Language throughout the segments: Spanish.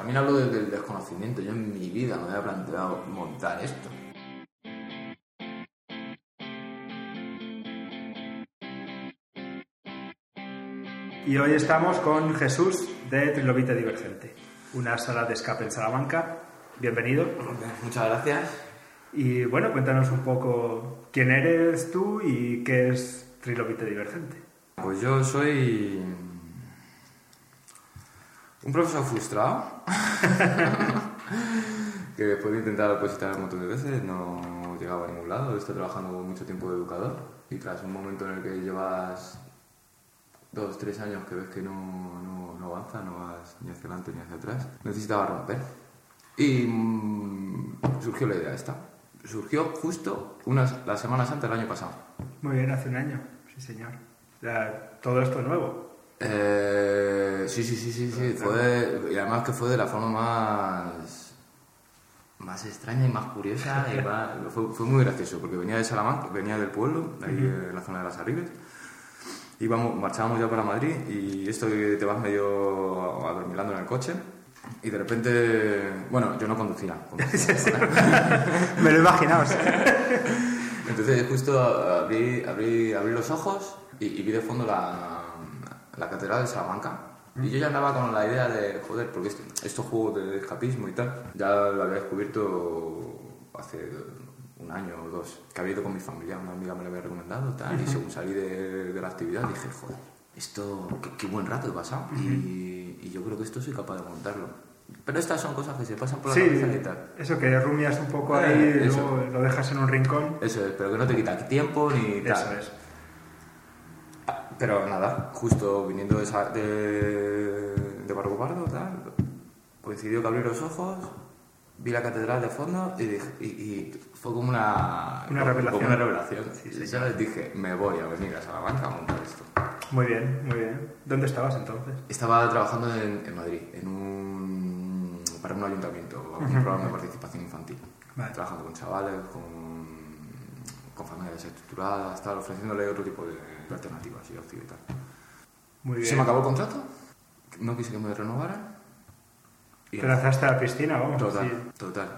también hablo desde el desconocimiento. Yo en mi vida me había planteado montar esto. Y hoy estamos con Jesús de Trilobite Divergente, una sala de escape en Salamanca. Bienvenido. Muchas gracias. Y bueno, cuéntanos un poco quién eres tú y qué es Trilobite Divergente. Pues yo soy un profesor frustrado que después de intentar opositar un montón de veces no llegaba a ningún lado. Estoy trabajando mucho tiempo de educador y tras un momento en el que llevas dos, tres años que ves que no, no, avanza, no vas ni hacia adelante ni hacia atrás, necesitaba romper. Y mm, surgió la idea esta. Surgió justo unas, la Semana Santa del año pasado. Muy bien, hace un año, sí señor. Todo esto nuevo. Eh, sí, sí, sí, sí, sí. Fue, y además que fue de la forma más, más extraña y más curiosa. y más- fue, fue muy gracioso porque venía de Salamanca, venía del pueblo, de ahí en la zona de las Arribes. Íbamos, marchábamos ya para Madrid y esto que te vas medio adormilando en el coche. Y de repente, bueno, yo no conducía. conducía. Me lo imaginabas. Entonces justo abrí, abrí, abrí los ojos y, y vi de fondo la, la catedral de Salamanca. Y yo ya andaba con la idea de, joder, porque esto- estos juegos de escapismo y tal, ya lo había descubierto hace un año o dos, que había ido con mi familia, una amiga me lo había recomendado tal, y según salí de, de la actividad dije, joder, esto, qué, qué buen rato he pasado, y, y yo creo que esto soy capaz de montarlo. Pero estas son cosas que se pasan por la Sí, cabeza y tal. eso que rumias un poco Eh, ahí y luego lo dejas en un rincón. Eso es, pero que no te quita tiempo ni tal. Eso es. Pero nada, justo viniendo de, esa- de, de Barco Pardo, tal, coincidió que abrí los ojos, vi la catedral de fondo y, dije- y, y fue como una, Una como- revelación. Como una revelación. Sí, Y sí. ¿sabes? Dije, me voy a venir a Salamanca a montar esto. Muy bien, muy bien. ¿Dónde estabas entonces? Estaba trabajando en, en Madrid, en un, para un ayuntamiento, un programa de participación infantil. Vale. Trabajando con chavales, con, con familias desestructuradas, tal, ofreciéndole otro tipo de, de alternativas y ocio y tal. Muy bien. Se me acabó el contrato, no quise que me renovaran. Y Te lanzaste a la piscina, vamos. total, sí. total.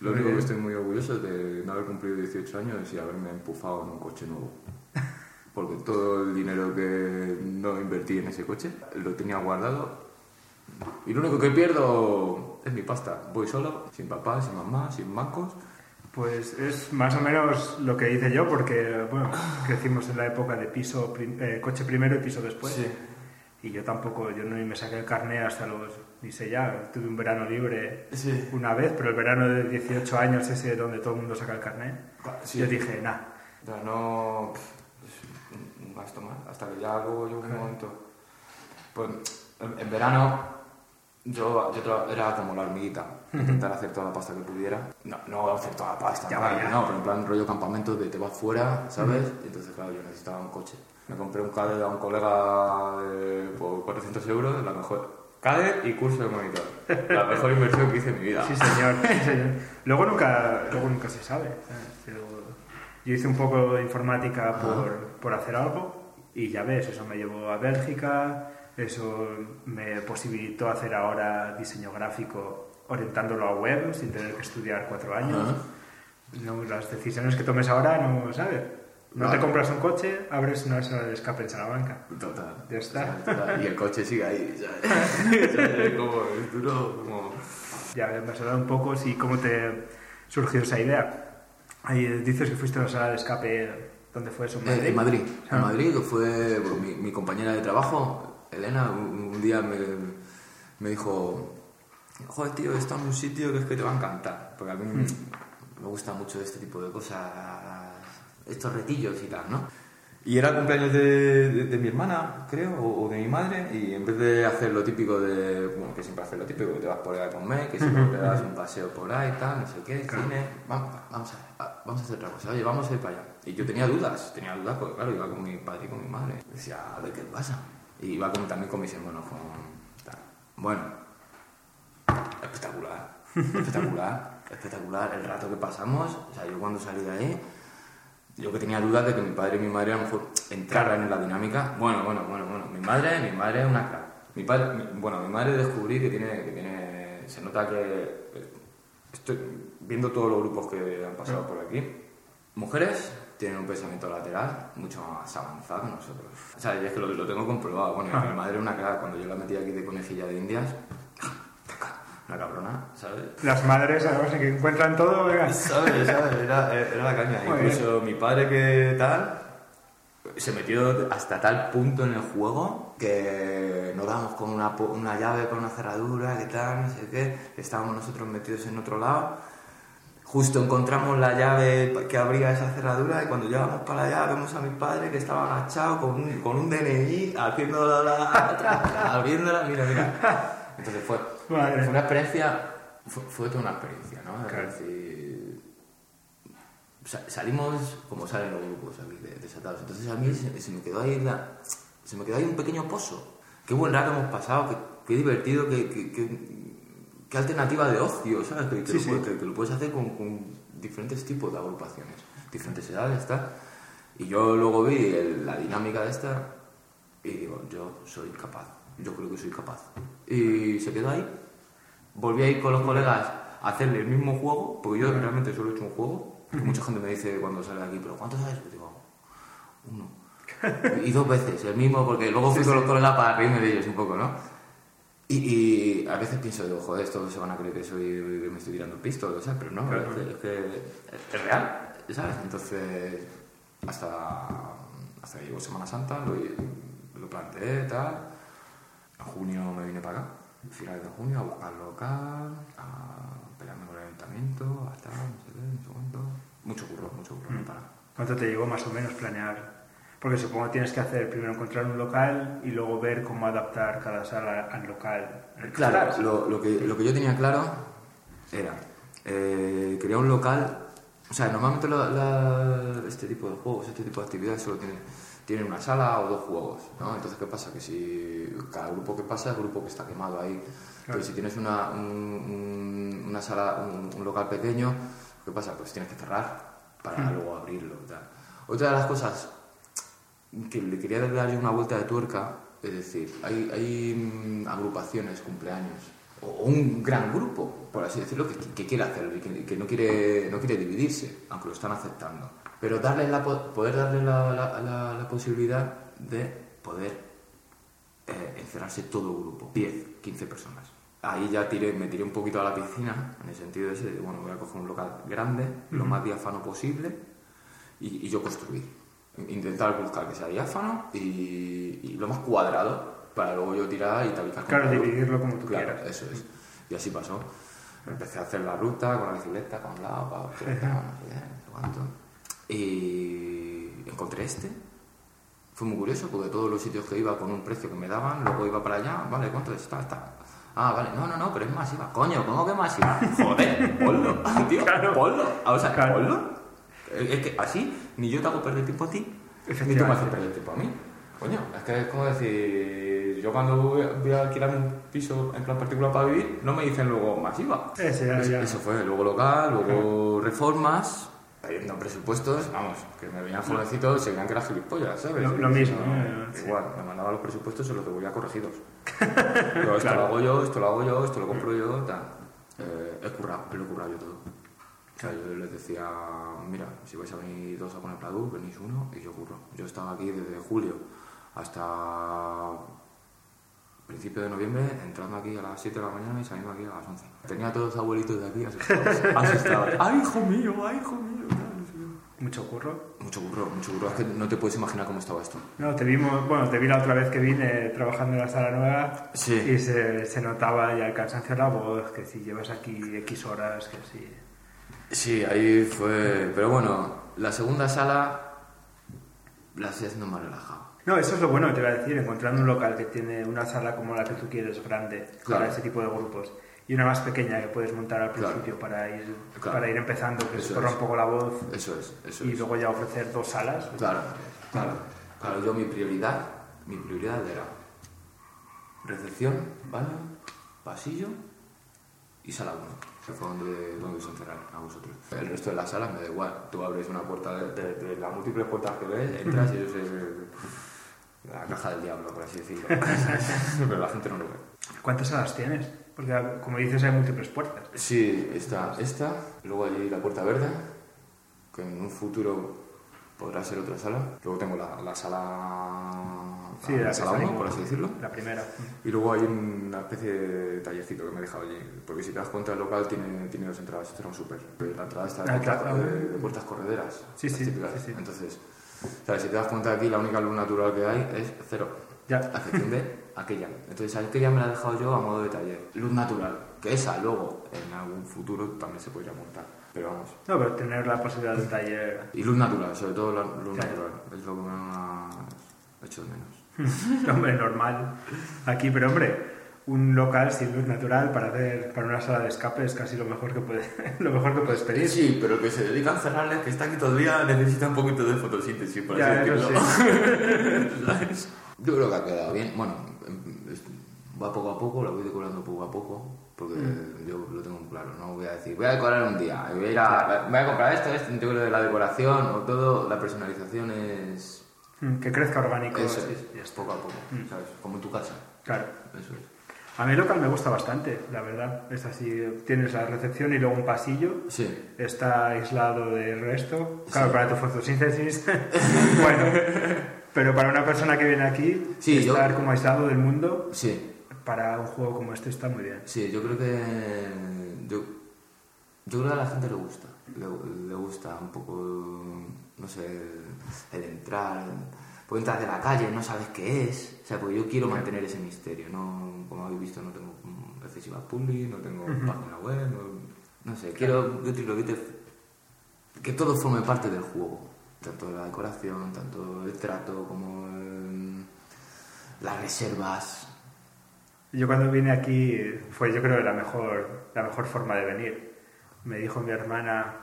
Lo Muy único bien. que estoy muy orgulloso es de no haber cumplido 18 años y haberme empujado en un coche nuevo. Porque todo el dinero que no invertí en ese coche lo tenía guardado. Y lo único que pierdo es mi pasta. Voy solo, sin papá, sin mamá, sin bancos. Pues es más o menos lo que hice yo, porque bueno, crecimos en la época de piso, prim- eh, coche primero y piso después. Sí. Y yo tampoco, yo no me saqué el carnet hasta los, sé ya, tuve un verano libre Sí. una vez, pero el verano de 18 años ese donde todo el mundo saca el carnet, Sí. yo dije, sea, no. Gasto más. Hasta que ya luego llegó un momento. Pues en, en verano yo, yo era como la hormiguita. Intentar hacer toda la pasta que pudiera. No, no hacer toda la pasta, Ya ya. no, pero en plan rollo campamento de te vas fuera, ¿sabes? Y entonces, claro, yo necesitaba un coche. Me compré un CADE a un colega de- por 400 euros, la mejor. CADE y curso de monitor. La mejor inversión que hice en mi vida. sí señor, sí, señor. Luego nunca, luego nunca se sabe. yo hice un poco de informática por, por hacer algo y ya ves, eso me llevó a Bélgica, eso me posibilitó hacer ahora diseño gráfico orientándolo a web sin tener que estudiar cuatro años. No, las decisiones que tomes ahora no sabes. No te Vale. compras un coche, abres una sala de escape en Salamanca. Total. Ya está. Total. Y el coche sigue ahí. ¿Sabes? Como es duro, como... Ya me has hablado un poco si cómo te surgió esa idea. Ahí dices que fuiste a la sala de escape, ¿dónde fue eso? Eh, en Madrid. Ah. En Madrid, que fue bueno, mi, mi compañera de trabajo, Elena, un, día me, me dijo, joder, tío, está en un sitio que es que te va a encantar. Porque a mí me gusta mucho este tipo de cosas, estos retillos y tal, ¿no? Y era el cumpleaños de, de- de mi hermana, creo, o, o de mi madre, y en vez de hacer lo típico de, bueno, que siempre hace lo típico, que te vas por ahí a comer, que siempre te das un paseo por ahí, tal, no sé qué, cine, vamos, vamos, a, vamos a hacer otra cosa, oye, vamos a ir para allá. Y yo tenía dudas, tenía dudas, porque claro, iba con mi padre y con mi madre. Decía, a ver qué pasa. Y iba con- también con mis hermanos, con tal. Bueno, espectacular, espectacular, espectacular. El rato que pasamos, o sea, yo cuando salí de ahí, yo que tenía dudas de que mi padre y mi madre a lo mejor entraran en la dinámica. Bueno, bueno, bueno, bueno. Mi madre, mi madre es una crack. Mi padre, mi- bueno, mi madre descubrí que tiene, que tiene se nota que estoy viendo todos los grupos que han pasado por aquí. Mujeres tienen un pensamiento lateral mucho más avanzado que nosotros. O sea, y es que lo, lo tengo comprobado. Bueno, mi madre una cara, cuando yo la metí aquí de conejilla de indias, una cabrona, ¿sabes? Las madres, ¿sabes? que encuentran todo, venga. ¿Sabes? ¿Sabes? Era, era la caña. Muy Incluso mi padre que tal se metió hasta tal punto en el juego que nos dábamos con una, una llave, con una cerradura, que tal, no sé qué. Estábamos nosotros metidos en otro lado. Justo encontramos la llave que abría esa cerradura y cuando llegamos para allá vemos a mi padre que estaba agachado con un, con un DNI haciendo la, abriéndola, mira, mira. Entonces fue, Madre. fue una experiencia, fue, fue toda una experiencia, ¿no? Es Claro. decir, salimos como salen los grupos aquí de- desatados. Entonces a mí se, se me quedó ahí la, se me quedó ahí un pequeño pozo. Qué buen rato hemos pasado, qué, qué divertido, qué, qué, qué- qué alternativa de ocio, ¿sabes? Que, que Sí, lo, sí. puedes- que- que lo puedes hacer con, con diferentes tipos de agrupaciones, diferentes edades, tal. Y yo luego vi el- la dinámica de esta y digo, yo soy capaz, yo creo que soy capaz. Y se quedó ahí. Volví a ir con los colegas a hacerle el mismo juego, porque yo realmente solo he hecho un juego. Mucha gente me dice cuando sale de aquí, ¿pero cuántos sabes? Yo digo, uno. Y dos veces, el mismo, porque luego fui con los colegas para reírme de ellos un poco, ¿no? Y, y a veces pienso, digo, joder, estos se van a creer que soy que me estoy tirando pisto, ¿sabes? Pero no, Claro. es, que, es real, ¿sabes? Entonces, hasta, hasta que llegó Semana Santa, lo, lo planteé, tal. En junio me vine para acá, finales de junio, a buscar local, a pelearme con el ayuntamiento, a estar, no sé qué, no sé cuánto. Mucho curro, mucho curro, no para. ¿Cuánto te llegó más o menos planear? Porque supongo que tienes que hacer primero encontrar un local y luego ver cómo adaptar cada sala al local. Claro, lo, lo que, lo que yo tenía claro era, eh, quería un local, o sea, normalmente la- la- este tipo de juegos, este tipo de actividades solo tienen, tienen una sala o dos juegos, ¿no? Entonces, ¿qué pasa? Que si cada grupo que pasa es grupo que está quemado ahí. Pero si tienes una, un- un- una sala, un, un local pequeño, ¿qué pasa? Pues tienes que cerrar para luego abrirlo tal. Otra de las cosas que le quería dar yo una vuelta de tuerca, es decir, hay, hay mm, agrupaciones, cumpleaños, o, o un gran grupo, por así decirlo, que, que quiere hacerlo y que, que no, quiere, no quiere dividirse, aunque lo están aceptando. Pero darle la, po- poder darle la, la- la- la posibilidad de poder eh, encerrarse todo el grupo, 10, 15 personas. Ahí ya tiré, me tiré un poquito a la piscina, en el sentido ese de, bueno, voy a coger un local grande, lo más diáfano posible, y, y yo construir. Intentar buscar que sea diáfano y, y lo más cuadrado para luego yo tirar y tabicar con Claro, dividirlo como tú Claro, quieras. eso es. Y así pasó. Empecé a hacer la ruta con la bicicleta, para un lado, para otro, no sé cuánto. Y encontré este. Fue muy curioso porque todos los sitios que iba con un precio que me daban, luego iba para allá, vale, ¿cuánto está? Está. Ah, vale, no, no, no, pero es masiva. Coño, ¿cómo que masiva? Joder, ponlo, tío, ponlo. O sea, Claro. ponlo. Es es que así, ni yo te hago perder tiempo a ti, ni tú me haces perder tiempo a mí. Coño, es que es como decir, yo cuando voy a- voy a alquilar un piso en plan particular para vivir, no me dicen luego masiva. Ese ya- Eso, ya. eso fue, luego local, luego reformas, pidiendo presupuestos, vamos, que me veían jovencitos y se veían que era gilipollas, ¿sabes? Lo- lo mismo, no, ¿eh? Sí. Igual, me mandaban los presupuestos y los devolvía corregidos. Pero esto lo hago yo, esto lo hago yo, esto lo compro yo, tal. Eh, he currado, he lo he currado yo todo. O sea, yo les decía, mira, si vais a venir dos a poner Pladu, venís uno y yo curro. Yo estaba aquí desde julio hasta principio de noviembre, entrando aquí a las 7 de la mañana y saliendo aquí a las 11. Tenía a todos los abuelitos de aquí asustados. asustados. ¡Ay, hijo mío! ¡Ay, hijo mío! Mucho curro. Mucho curro, mucho curro. Es que no te puedes imaginar cómo estaba esto. No, te vimos, bueno, te vi la otra vez que vine trabajando en la sala nueva Sí. y se, se notaba ya el cansancio en la voz, que si llevas aquí X horas, que si... Sí, ahí fue... Pero bueno, la segunda sala la estoy haciendo más relajado. No, eso es lo bueno que te iba a decir, encontrando un local que tiene una sala como la que tú quieres, grande, Claro. para ese tipo de grupos, y una más pequeña que puedes montar al Claro. principio para, ir, Claro. para ir empezando, que se corra un poco la voz, Eso es, eso y es. luego ya ofrecer dos salas. Claro, claro. Claro, yo mi prioridad, mi prioridad era recepción, baño, pasillo y sala 1, que fue donde, donde os encerraron a vosotros. El resto de las salas me da igual. Tú abres una puerta de, de- de las múltiples puertas que ves, entras y eso es eh, la caja del diablo, por así decirlo. Pero la gente no lo ve. ¿Cuántas salas tienes? Porque, como dices, hay múltiples puertas. Sí, está esta, luego allí la puerta verde, que en un futuro podrá ser otra sala. Luego tengo la, la sala, Sí, la, la sala está 1, ahí. por así decirlo. La primera. Y luego hay una especie de tallercito que me he dejado allí. Porque si te das cuenta, el local tiene, tiene dos entradas. Esto era un súper. La entrada está de, Ah, puertas- claro. de- de puertas correderas. Sí, sí, sí. Entonces, ¿sabes? si te das cuenta aquí, la única luz natural que hay es cero. Ya. A excepción de aquella. Entonces, aquella me la he dejado yo a modo de taller. Luz natural. Que esa luego, en algún futuro, también se podría montar. Pero vamos. No, pero tener la posibilidad de un taller. Y luz natural, sobre todo la luz Claro. natural. Es lo que más hecho de menos. hombre, normal. Aquí, pero hombre, un local sin luz natural para hacer para una sala de escape es casi lo mejor que puedes, lo mejor que puedes pedir. Sí, pero que se dedica a encerrarles, que está aquí día, necesita un poquito de fotosíntesis, por Ya, así eso decirlo. ¿Sabes? Yo creo que ha quedado bien. Bueno, va poco a poco, lo voy decorando poco a poco, porque Mm. yo lo tengo claro, no voy a decir, voy a decorar un día, voy a, ir a, voy a comprar esto, esto, yo creo que la decoración o todo, la personalización es... Mm, Que crezca orgánico. Eso es, poco a poco, ¿sabes? Como en tu casa, Claro. eso es. A mí local me gusta bastante, la verdad. Es así, tienes la recepción y luego un pasillo. Sí, Está aislado del resto. Claro, Sí. para tu fotosíntesis. bueno, pero para una persona que viene aquí, Sí, yo- estar como aislado del mundo, sí, para un juego como este está muy bien. Sí, yo creo que. Yo, yo creo que a la gente le gusta. Le, le gusta un poco. No sé, el, entrar. Puedes entrar de la calle, no sabes qué es. O sea, porque yo quiero mantener ese misterio. No, como habéis visto, no tengo excesiva publi, no tengo página web. No, no sé, quiero. Te lo que te- que todo forme parte del juego. Tanto la decoración, tanto el trato, como el- las reservas. Yo cuando vine aquí fue yo creo la mejor, la mejor forma de venir. Me dijo mi hermana,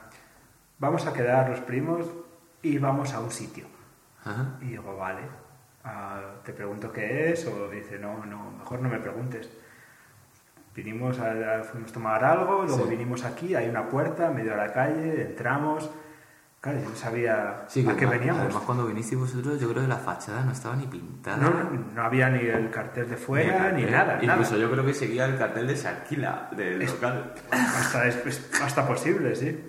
vamos a quedar los primos y vamos a un sitio. Ajá. Y digo, vale, Ah, te pregunto qué es o dice, no, no, mejor no me preguntes. Vinimos a, a- fuimos a tomar algo, luego Sí. vinimos aquí, hay una puerta, medio de la calle, entramos. Claro, yo no sabía Sí, a qué veníamos. Además, cuando vinisteis vosotros, yo creo que la fachada no estaba ni pintada. No, no, no había ni el cartel de fuera, ni, nada. Incluso nada. yo creo que seguía el cartel de Shakila del local. Hasta, es, es hasta posible, sí.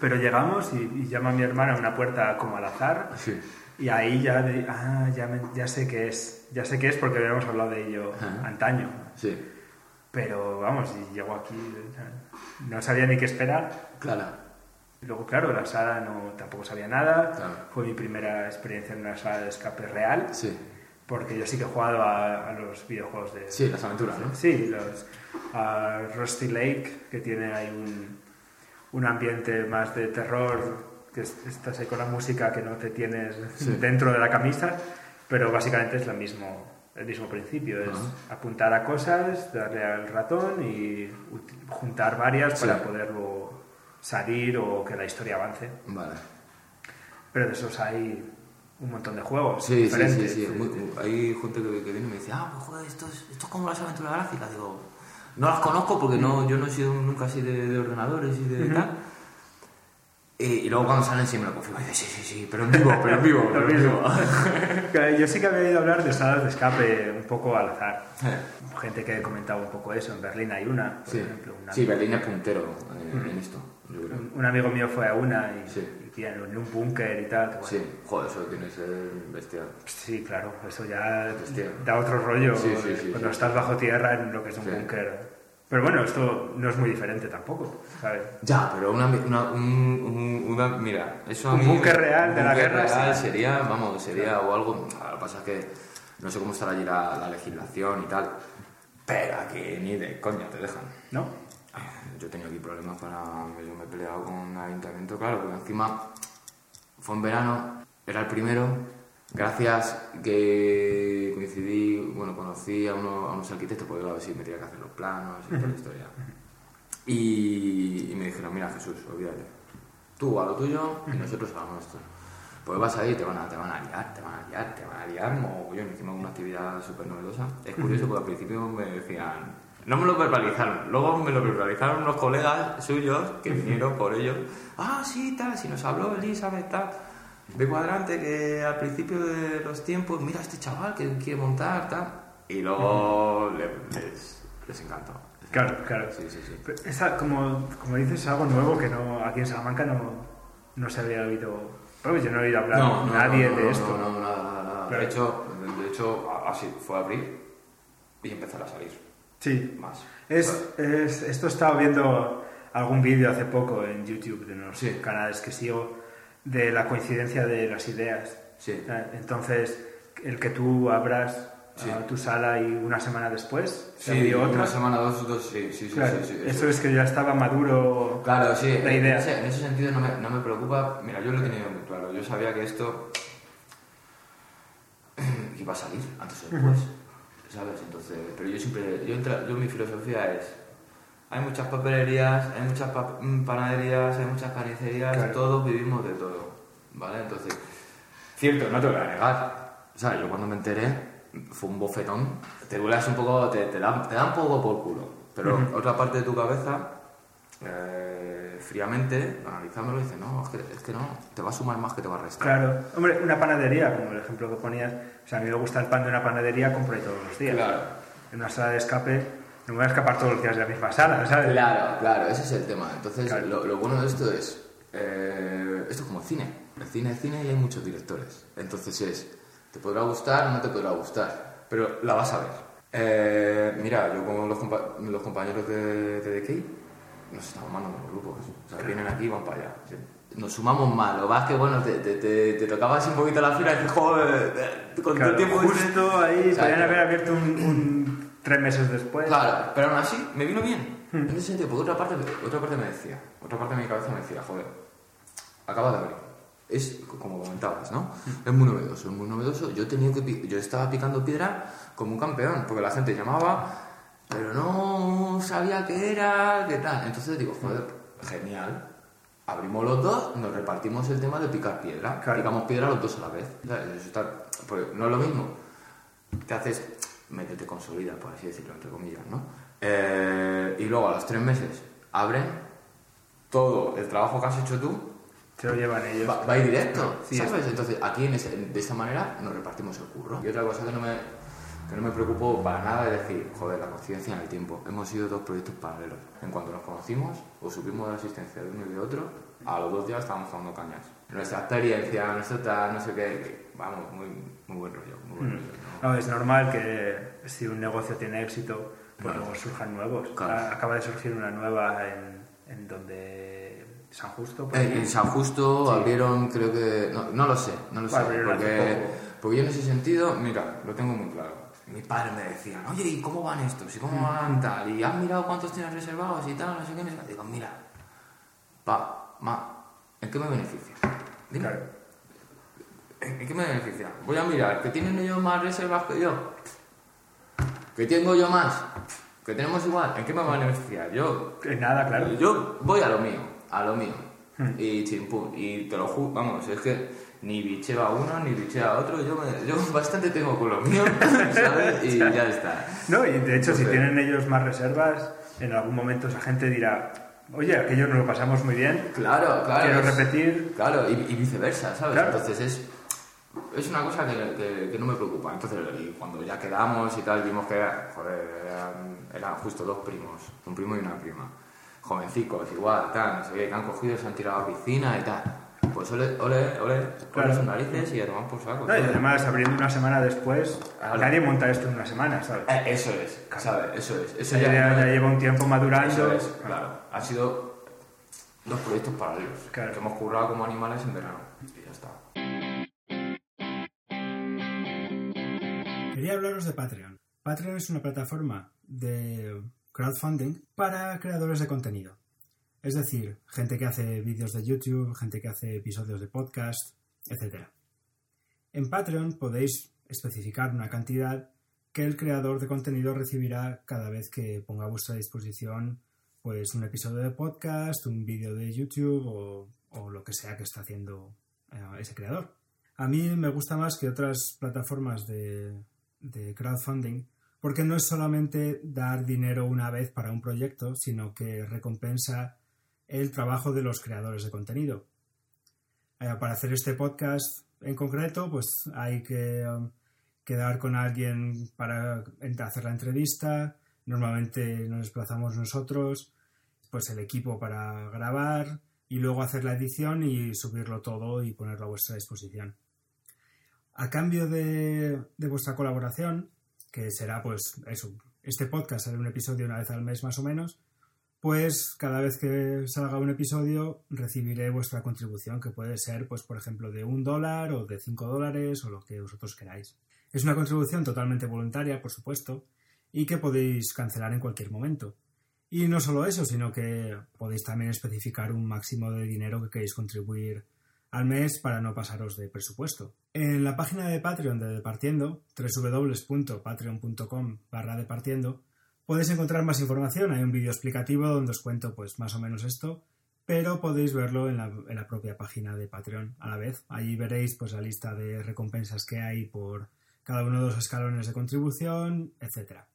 Pero llegamos y, y llama mi hermana a una puerta como al azar Sí. y ahí ya, de- ah, ya, me- ya sé qué es. Ya sé qué es porque habíamos hablado de ello Ajá. antaño. Sí. Pero vamos, y llego aquí, no sabía ni qué esperar. Claro. Luego, claro, la sala no, tampoco sabía nada. Claro. Fue mi primera experiencia en una sala de escape real, Sí. porque yo sí que he jugado a, a los videojuegos de... Sí, las aventuras, ¿no? Sí, los a Rusty Lake, que tiene ahí un, un ambiente más de terror, que es- estás ahí con la música que no te tienes Sí. dentro de la camisa, pero básicamente es lo mismo, el mismo principio, es apuntar a cosas, darle al ratón y juntar varias Sí. para poder luego salir o que la historia avance. Vale. Pero de esos hay un montón de juegos Sí, sí, sí, diferentes. sí. Muy- hay gente que, que viene y me dice, ah, pues joder, esto es, esto es como las aventuras gráficas. Digo, no las conozco porque no, yo no he sido nunca así de, de ordenadores y de tal. Y, y luego cuando salen sí me lo confirmo. Sí, sí, sí, pero en vivo, pero en vivo, pero en vivo. Yo sí que había oído hablar de salas de escape un poco al azar. Gente que comentaba un poco eso. En Berlín hay una, por Sí, ejemplo. Sí Berlín es puntero eh, en esto, yo creo. un- un amigo mío fue a una y, Sí. y en un búnker y tal. que bueno, Sí, joder, eso tiene que ser bestial. sí, claro, eso ya da otro rollo Sí, sí, eh, sí, cuando estás bajo tierra en lo que es un búnker. Pero bueno, esto no es muy diferente tampoco, ¿sabes? Ya, pero una, una, un- un- una- mira, eso a Un mí- búnker real un de la guerra, real sí. sería, vamos, sería o algo, lo que pasa es que no sé cómo estará allí la, la legislación y tal, pero aquí ni de coña te dejan. ¿No? Yo he tenido aquí problemas para yo me he peleado con un ayuntamiento, claro, porque encima fue en verano, era el primero, gracias que coincidí, bueno, conocí a, uno- a unos arquitectos, porque claro, sí me tenía que hacer los planos y toda la historia. Y, y me dijeron, mira Jesús, olvídate, tú a lo tuyo y nosotros a lo nuestro. Pues vas ahí y te van a, te van a liar, te van a liar, te van a liar mogollón. Hicimos una actividad súper novedosa. Es curioso porque al principio me decían, no me lo verbalizaron, luego me lo verbalizaron unos colegas suyos que vinieron por ellos. Ah, sí, tal, si nos habló Elizabeth, tal, de cuadrante, que al principio de los tiempos, mira a este chaval que quiere montar, tal. Y luego le- les, les encantó. Claro, claro. Sí, sí, sí. Esa, como, como dices, es algo nuevo que no aquí en Salamanca no, no se había oído. Bueno, yo no he oído hablar nadie no, de no, esto. No, no, nada, nada, nada. Claro. De hecho, de hecho, así fue a abrir y empezar a salir Sí. más. Es, es, esto he estado viendo algún vídeo hace poco en YouTube de unos canales que sigo de la coincidencia de las ideas. Sí. Entonces, el que tú abras Sí. a tu sala y una semana después se Sí, otra. una semana, dos, dos, sí, sí. Claro, sí, eso es que ya estaba maduro Claro, sí, la en idea. ese, en ese sentido no me, no me preocupa. Mira, yo lo he tenido muy claro. Yo sabía que esto iba a salir antes o después, ¿sabes? Entonces, pero yo siempre, yo, entra- yo mi filosofía es, hay muchas papelerías, hay muchas pa- mm, panaderías, hay muchas carnicerías, Claro. todos vivimos de todo, ¿vale? Entonces, cierto, no te voy a negar, ¿sabes? Yo cuando me enteré, fue un bofetón, te duelas un poco, te, te, da, te da un poco por culo, pero Ujú. otra parte de tu cabeza eh, fríamente, analizándolo, dice, no, es que, es que no, te va a sumar más que te va a restar. Claro, hombre, una panadería, como el ejemplo que ponías, o sea, a mí me gusta el pan de una panadería, compro ahí todos los días. Claro. En una sala de escape, no me voy a escapar todos los días de la misma sala, ¿sabes? Claro, claro, ese es el tema. Entonces, Claro. lo, lo bueno de esto es, eh, esto es como el cine. El cine es cine y hay muchos directores. Entonces es, te podrá gustar o no te podrá gustar, pero la vas a ver. Eh, mira, yo con los, compa- los compañeros de, de The Key, nos estamos mandando los grupos. O sea, vienen aquí y van para allá. Sí. Nos sumamos mal. Lo es que, bueno, te, te, te, te tocaba así un poquito la fila y dices, joder, eh, con Claro, tu tiempo... este". justo ahí, podrían haber abierto un, un- tres meses después. Claro, pero aún así me vino bien. Hmm. En ese sentido, porque otra parte, otra parte me decía, otra parte de mi cabeza me decía, joder, acaba de abrir. Es como comentabas, ¿no? Hmm. Es muy novedoso, es muy novedoso. Yo, tenido que, yo estaba picando piedra como un campeón, porque la gente llamaba, pero no sabía qué era, qué tal. Entonces digo, joder, genial. Abrimos los dos, nos repartimos el tema de picar piedra. Claro. Picamos piedra los dos a la vez. Eso está- pues no es lo mismo te haces, medio te consolida, por así decirlo, entre comillas, ¿no? Eh, y luego a los tres meses abren todo el trabajo que has hecho tú, Se lo llevan ellos. va, va ahí directo, Sí, ¿sabes? Entonces aquí en ese- de esta manera nos repartimos el curro. Y otra cosa que no me, que no me preocupó para nada es decir, joder, la coincidencia en el tiempo. Hemos sido dos proyectos paralelos. En cuanto nos conocimos o supimos de la existencia de uno y de otro, a los dos días estábamos jugando cañas. Nuestra experiencia, nuestro tal, no sé qué, vamos, muy, muy buen rollo, muy buen Mm. rollo. ¿No? Es normal que si un negocio tiene éxito, pues Claro. luego surjan nuevos. Claro. Acaba de surgir una nueva en, en donde San Justo. En, aquí. en San Justo Sí. abrieron, creo que. No, no lo sé, no lo sé. Porque, yo en ese sentido, mira, lo tengo muy claro. Mi padre me decía, oye, ¿y cómo van estos? ¿Y cómo van tal? ¿Y has mirado cuántos tienes reservados y tal? No sé qué. Qué. Digo, mira, pa, ma, ¿en qué me beneficia? Dime. Claro. ¿En en qué me beneficia? Voy a mirar, ¿que tienen ellos más reservas que yo? ¿Que tengo yo más? ¿Que tenemos igual? ¿En qué me va a beneficiar? Yo Eh, Nada, claro. yo voy a lo mío, a lo mío. Hmm. Y chimpum. Y te lo juro, vamos, es que ni bicheo a uno, ni bicheo a otro. Yo, me- yo bastante tengo con lo mío, ¿sabes? Y ya está. No, y de hecho, si tienen ellos más reservas, en algún momento esa gente dirá, oye, aquello nos lo pasamos muy bien, Claro, claro. quiero es- repetir. Claro, y, y viceversa, ¿sabes? Claro. Entonces es, es una cosa que, que- que no me preocupa. Entonces, y cuando ya quedamos y tal, vimos que joder, eran, eran justo dos primos, un primo y una prima. Jovencicos, igual, tal, no sé qué, que han cogido, se han tirado a la piscina y tal. Pues ole, ole, ole, Claro. sus narices y a tomar por saco. No, y además, abriendo una semana después, Claro. nadie monta esto en una semana, ¿sabes? Eh, eso es, ¿sabes? Eso es. Eso ya, ya lleva un tiempo madurando. Eso es, claro. Han sido dos proyectos paralelos Claro. que hemos currado como animales en verano. Y ya está. Hablaros de Patreon. Patreon es una plataforma de crowdfunding para creadores de contenido. Es decir, gente que hace vídeos de YouTube, gente que hace episodios de podcast, etc. En Patreon podéis especificar una cantidad que el creador de contenido recibirá cada vez que ponga a vuestra disposición pues un episodio de podcast, un vídeo de YouTube o, o lo que sea que está haciendo eh, ese creador. A mí me gusta más que otras plataformas de, de crowdfunding porque no es solamente dar dinero una vez para un proyecto, sino que recompensa el trabajo de los creadores de contenido. Eh, para hacer este podcast en concreto, pues hay que um, quedar con alguien para hacer la entrevista, Normalmente nos desplazamos nosotros, pues el equipo para grabar y luego hacer la edición y subirlo todo y ponerlo a vuestra disposición. A cambio de, vuestra colaboración, que será pues eso, este podcast será un episodio una vez al mes más o menos, pues cada vez que salga un episodio recibiré vuestra contribución, que puede ser, pues por ejemplo, de un dólar o de cinco dólares o lo que vosotros queráis. Es una contribución totalmente voluntaria, por supuesto, y que podéis cancelar en cualquier momento. Y no solo eso, sino que podéis también especificar un máximo de dinero que queréis contribuir al mes para no pasaros de presupuesto. En la página de Patreon de Departiendo, www.patreon.com barra Departiendo, podéis encontrar más información. Hay un vídeo explicativo donde os cuento pues más o menos esto, pero podéis verlo en la, propia página de Patreon a la vez. Allí veréis pues la lista de recompensas que hay por cada uno de los escalones de contribución, etcétera.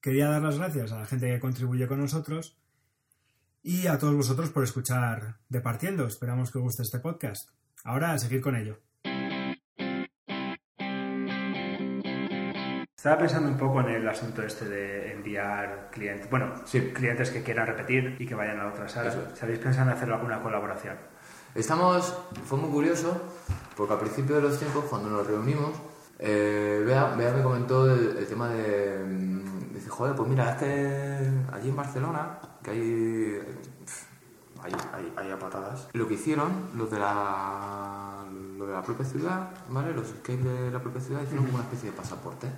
Quería dar las gracias a la gente que contribuye con nosotros y a todos vosotros por escuchar Departiendo. Esperamos que os guste este podcast. Ahora a seguir con ello. Estaba pensando un poco en el asunto este de enviar clientes, bueno, Sí. clientes que quieran repetir y que vayan a otra sala. Es. ¿Sabéis pensando en hacer alguna colaboración? Estamos, fue muy curioso, porque al principio de los tiempos, cuando nos reunimos, eh, Bea, Bea me comentó el, el tema de, mm, dice, joder, pues mira, es que allí en Barcelona, que hay, hay, hay, hay a patadas, lo que hicieron, los de la, lo de la propia ciudad, ¿vale? Los skates de la propia ciudad hicieron como una especie de pasaporte.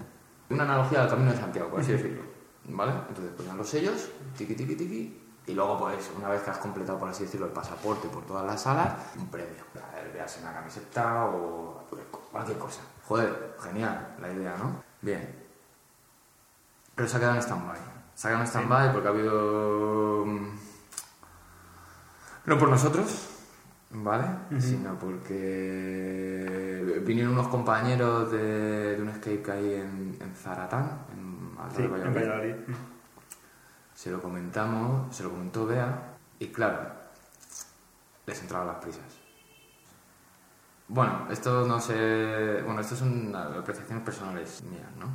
Una analogía al Camino de Santiago, por así decirlo, ¿vale? Entonces ponían los sellos, tiqui, tiqui, tiqui, y luego, pues, una vez que has completado, por así decirlo, el pasaporte por todas las salas, un premio. Veas una camiseta o cualquier cosa. Joder, genial la idea, ¿no? Bien. Pero se ha quedado en stand-by. Se ha quedado en stand-by porque ha habido... No por nosotros, ¿vale? Sino porque vinieron unos compañeros de, de un escape que hay en, en Zaratán, en Alta Sí, de en Valladolid. Valladolid. Se lo comentamos, se lo comentó Bea y claro, les entraban las prisas. Bueno, esto no sé, bueno, esto son apreciaciones personales mías, ¿no?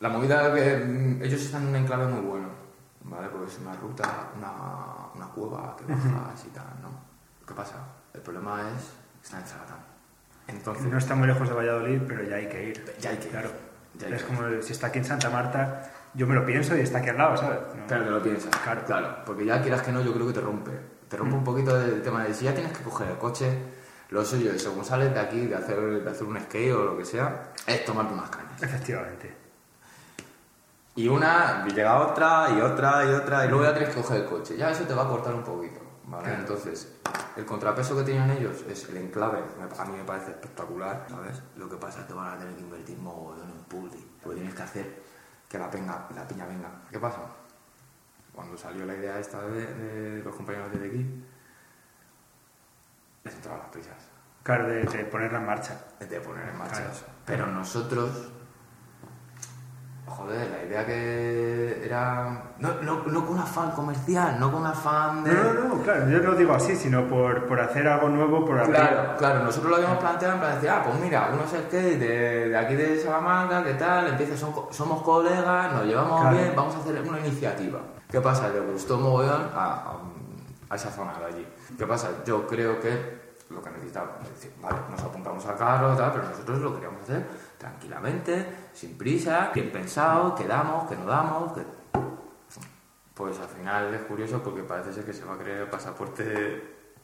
La movida que mm, ellos están en un enclave muy bueno, ¿vale? Porque es una ruta, una, una cueva que bajas y tal, ¿no? ¿Qué pasa? El problema es que está en Zaratán. Entonces, No está muy lejos de Valladolid, pero ya hay que ir. Ya hay que ir. Claro. Ya hay es que como si está aquí en Santa Marta, yo me lo pienso y está aquí al lado, ¿sabes? No. Claro que lo piensas. Claro. Claro, porque ya quieras que no, yo creo que te rompe. Te rompe un poquito el tema de si ya tienes que coger el coche, lo suyo, y según sales de aquí, de hacer, de hacer un skate o lo que sea, es tomarte unas cañas. Efectivamente. Y una, y llega otra, y otra, y otra, y luego ya tienes que coger el coche. Ya eso te va a cortar un poquito, ¿vale? Claro. Entonces, el contrapeso que tienen ellos es el enclave, a mí me parece espectacular, ¿sabes? Lo que pasa es que van a tener que invertir mogollón en pulling, porque tienes que hacer que la, penga, la piña venga. ¿Qué pasa? Cuando salió la idea esta de, de los compañeros de aquí, les entraban las prisas Claro, de, de ponerla en marcha. de poner en marcha Claro. Pero nosotros, joder, la idea que era. No, no, no con afán comercial, no con afán de. No, no, no, claro, yo no digo así, sino por, por hacer algo nuevo, por abrir- Claro, claro, nosotros lo habíamos planteado en plan de decir, ah, pues mira, unos skate de, de aquí de Salamanca, ¿qué tal? Empieza, son somos colegas, nos llevamos Claro. bien, vamos a hacer una iniciativa. ¿Qué pasa? Le gustó mogollón a, a, a esa zona de allí. ¿Qué pasa? Yo creo que lo que necesitaba, es decir, vale, nos apuntamos al carro, tal, pero nosotros lo queríamos hacer tranquilamente, sin prisa, bien pensado, que damos, que no damos, que... Pues al final es curioso porque parece ser que se va a crear el pasaporte,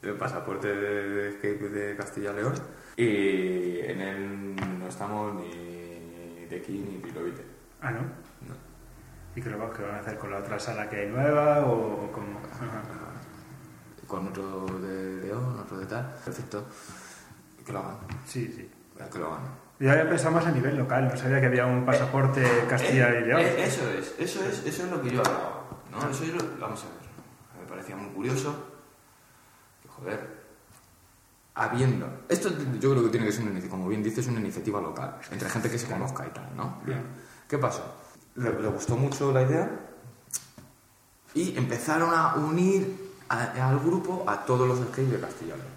el pasaporte de, de de Castilla León y en él no estamos ni de aquí ni Pilovite. Ah, ¿no? No. ¿Y qué, lo, qué van a hacer con la otra sala que hay nueva o, o cómo? Con otro de León, otro de tal. Perfecto. Que lo hagan. Sí, sí. Que lo hagan. Yo había pensado más a nivel local, no sabía que había un pasaporte Castilla y León. Eh, eso es, eso es, eso es lo que yo hablaba. ¿no? Eso es lo, vamos a ver. Me parecía muy curioso que, joder, habiendo. Esto yo creo que tiene que ser, una, como bien dices, una iniciativa local, entre gente que se conozca y tal, ¿no? Bien. ¿Qué pasó? Le, le gustó mucho la idea y empezaron a unir a- al grupo a todos los skates de Castilla y León,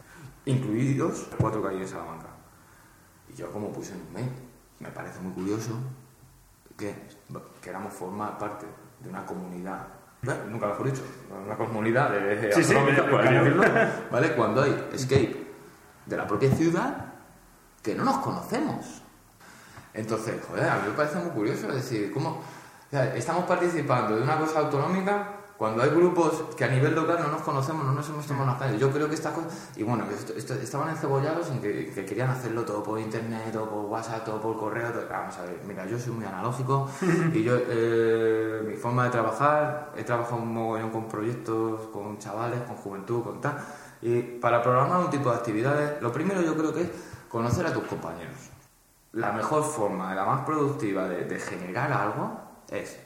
incluidos cuatro hay en Salamanca. Y yo como puse en un mail, me parece muy curioso que queramos formar parte de una comunidad, bueno, nunca mejor dicho, una comunidad de, Sí, sí. Cuando hay escape de la propia ciudad que no nos conocemos. Entonces, joder, a mí me parece muy curioso decir, ¿cómo? o sea, estamos participando de una cosa autonómica cuando hay grupos que a nivel local no nos conocemos, no nos hemos tomado una calle. Yo creo que esta cosa. Y bueno, esto- esto- estaban encebollados en que, que querían hacerlo todo por internet, o por WhatsApp, todo por correo. todo- Vamos a ver, mira, yo soy muy analógico y yo, eh, mi forma de trabajar, he trabajado un mogollón con proyectos, con chavales, con juventud, con tal. Y para programar un tipo de actividades, lo primero yo creo que es conocer a tus compañeros. La mejor forma, la más productiva de, de generar algo es